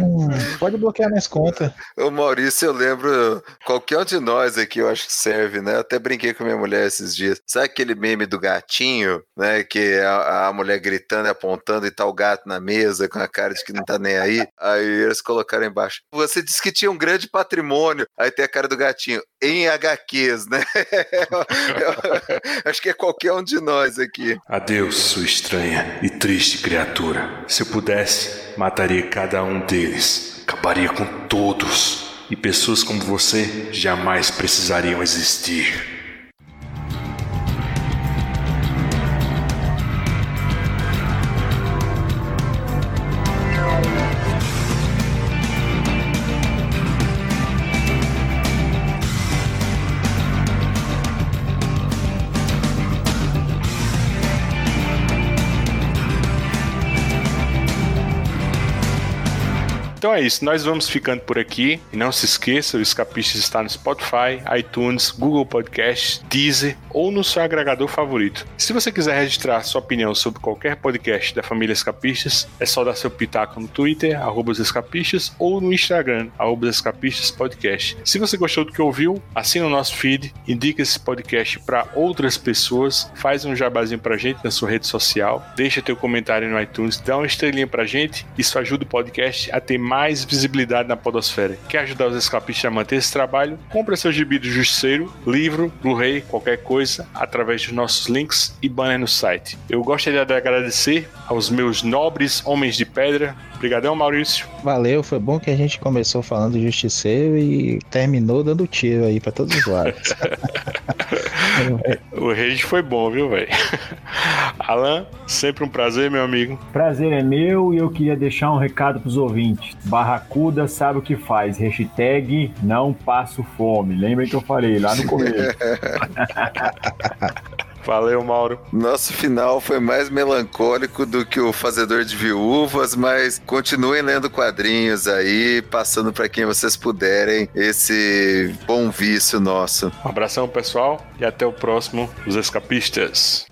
pode bloquear minhas contas. O Maurício, eu lembro, qualquer um de nós aqui eu acho que serve, né? Eu até brinquei com minha mulher esses dias. Sabe aquele meme do gatinho, né? Que a, a mulher gritando e apontando e tá o gato na mesa com a cara de que não tá nem aí. Aí eles colocaram embaixo. Você disse que tinha um grande patrimônio. Aí tem a cara do gatinho. Em HQs, né? acho que é qualquer um de nós aqui. Adeus, sua estranha e triste criatura. Se eu pudesse, mataria cada um deles, acabaria com todos, e pessoas como você jamais precisariam existir. É isso, nós vamos ficando por aqui. E não se esqueça, o Escapistas está no Spotify, iTunes, Google Podcast, Deezer ou no seu agregador favorito. Se você quiser registrar sua opinião sobre qualquer podcast da família Escapistas, é só dar seu pitaco no Twitter, arroba Escapistas, ou no Instagram, arroba Escapistas Podcast. Se você gostou do que ouviu, assina o nosso feed, indica esse podcast para outras pessoas, faz um jabazinho pra gente na sua rede social, deixa teu comentário no iTunes, dá uma estrelinha pra gente, isso ajuda o podcast a ter mais visibilidade na podosfera. Quer ajudar os escapistas a manter esse trabalho? Compre seu gibi do Justiceiro, livro, Blu-ray, qualquer coisa, através dos nossos links e banner no site. Eu gostaria de agradecer aos meus nobres homens de pedra. Obrigadão, Maurício. Valeu, foi bom que a gente começou falando de Justiceiro e terminou dando tiro aí para todos os lados. o rage foi bom, viu, velho? Alan, sempre um prazer, meu amigo. Prazer é meu e eu queria deixar um recado pros ouvintes. Barracuda sabe o que faz. Hashtag não passo fome. Lembrem que eu falei lá no começo. Valeu, Mauro. Nosso final foi mais melancólico do que o Fazedor de Viúvas, mas continuem lendo quadrinhos aí, passando para quem vocês puderem esse bom vício nosso. Um abração, pessoal, e até o próximo Os Escapistas.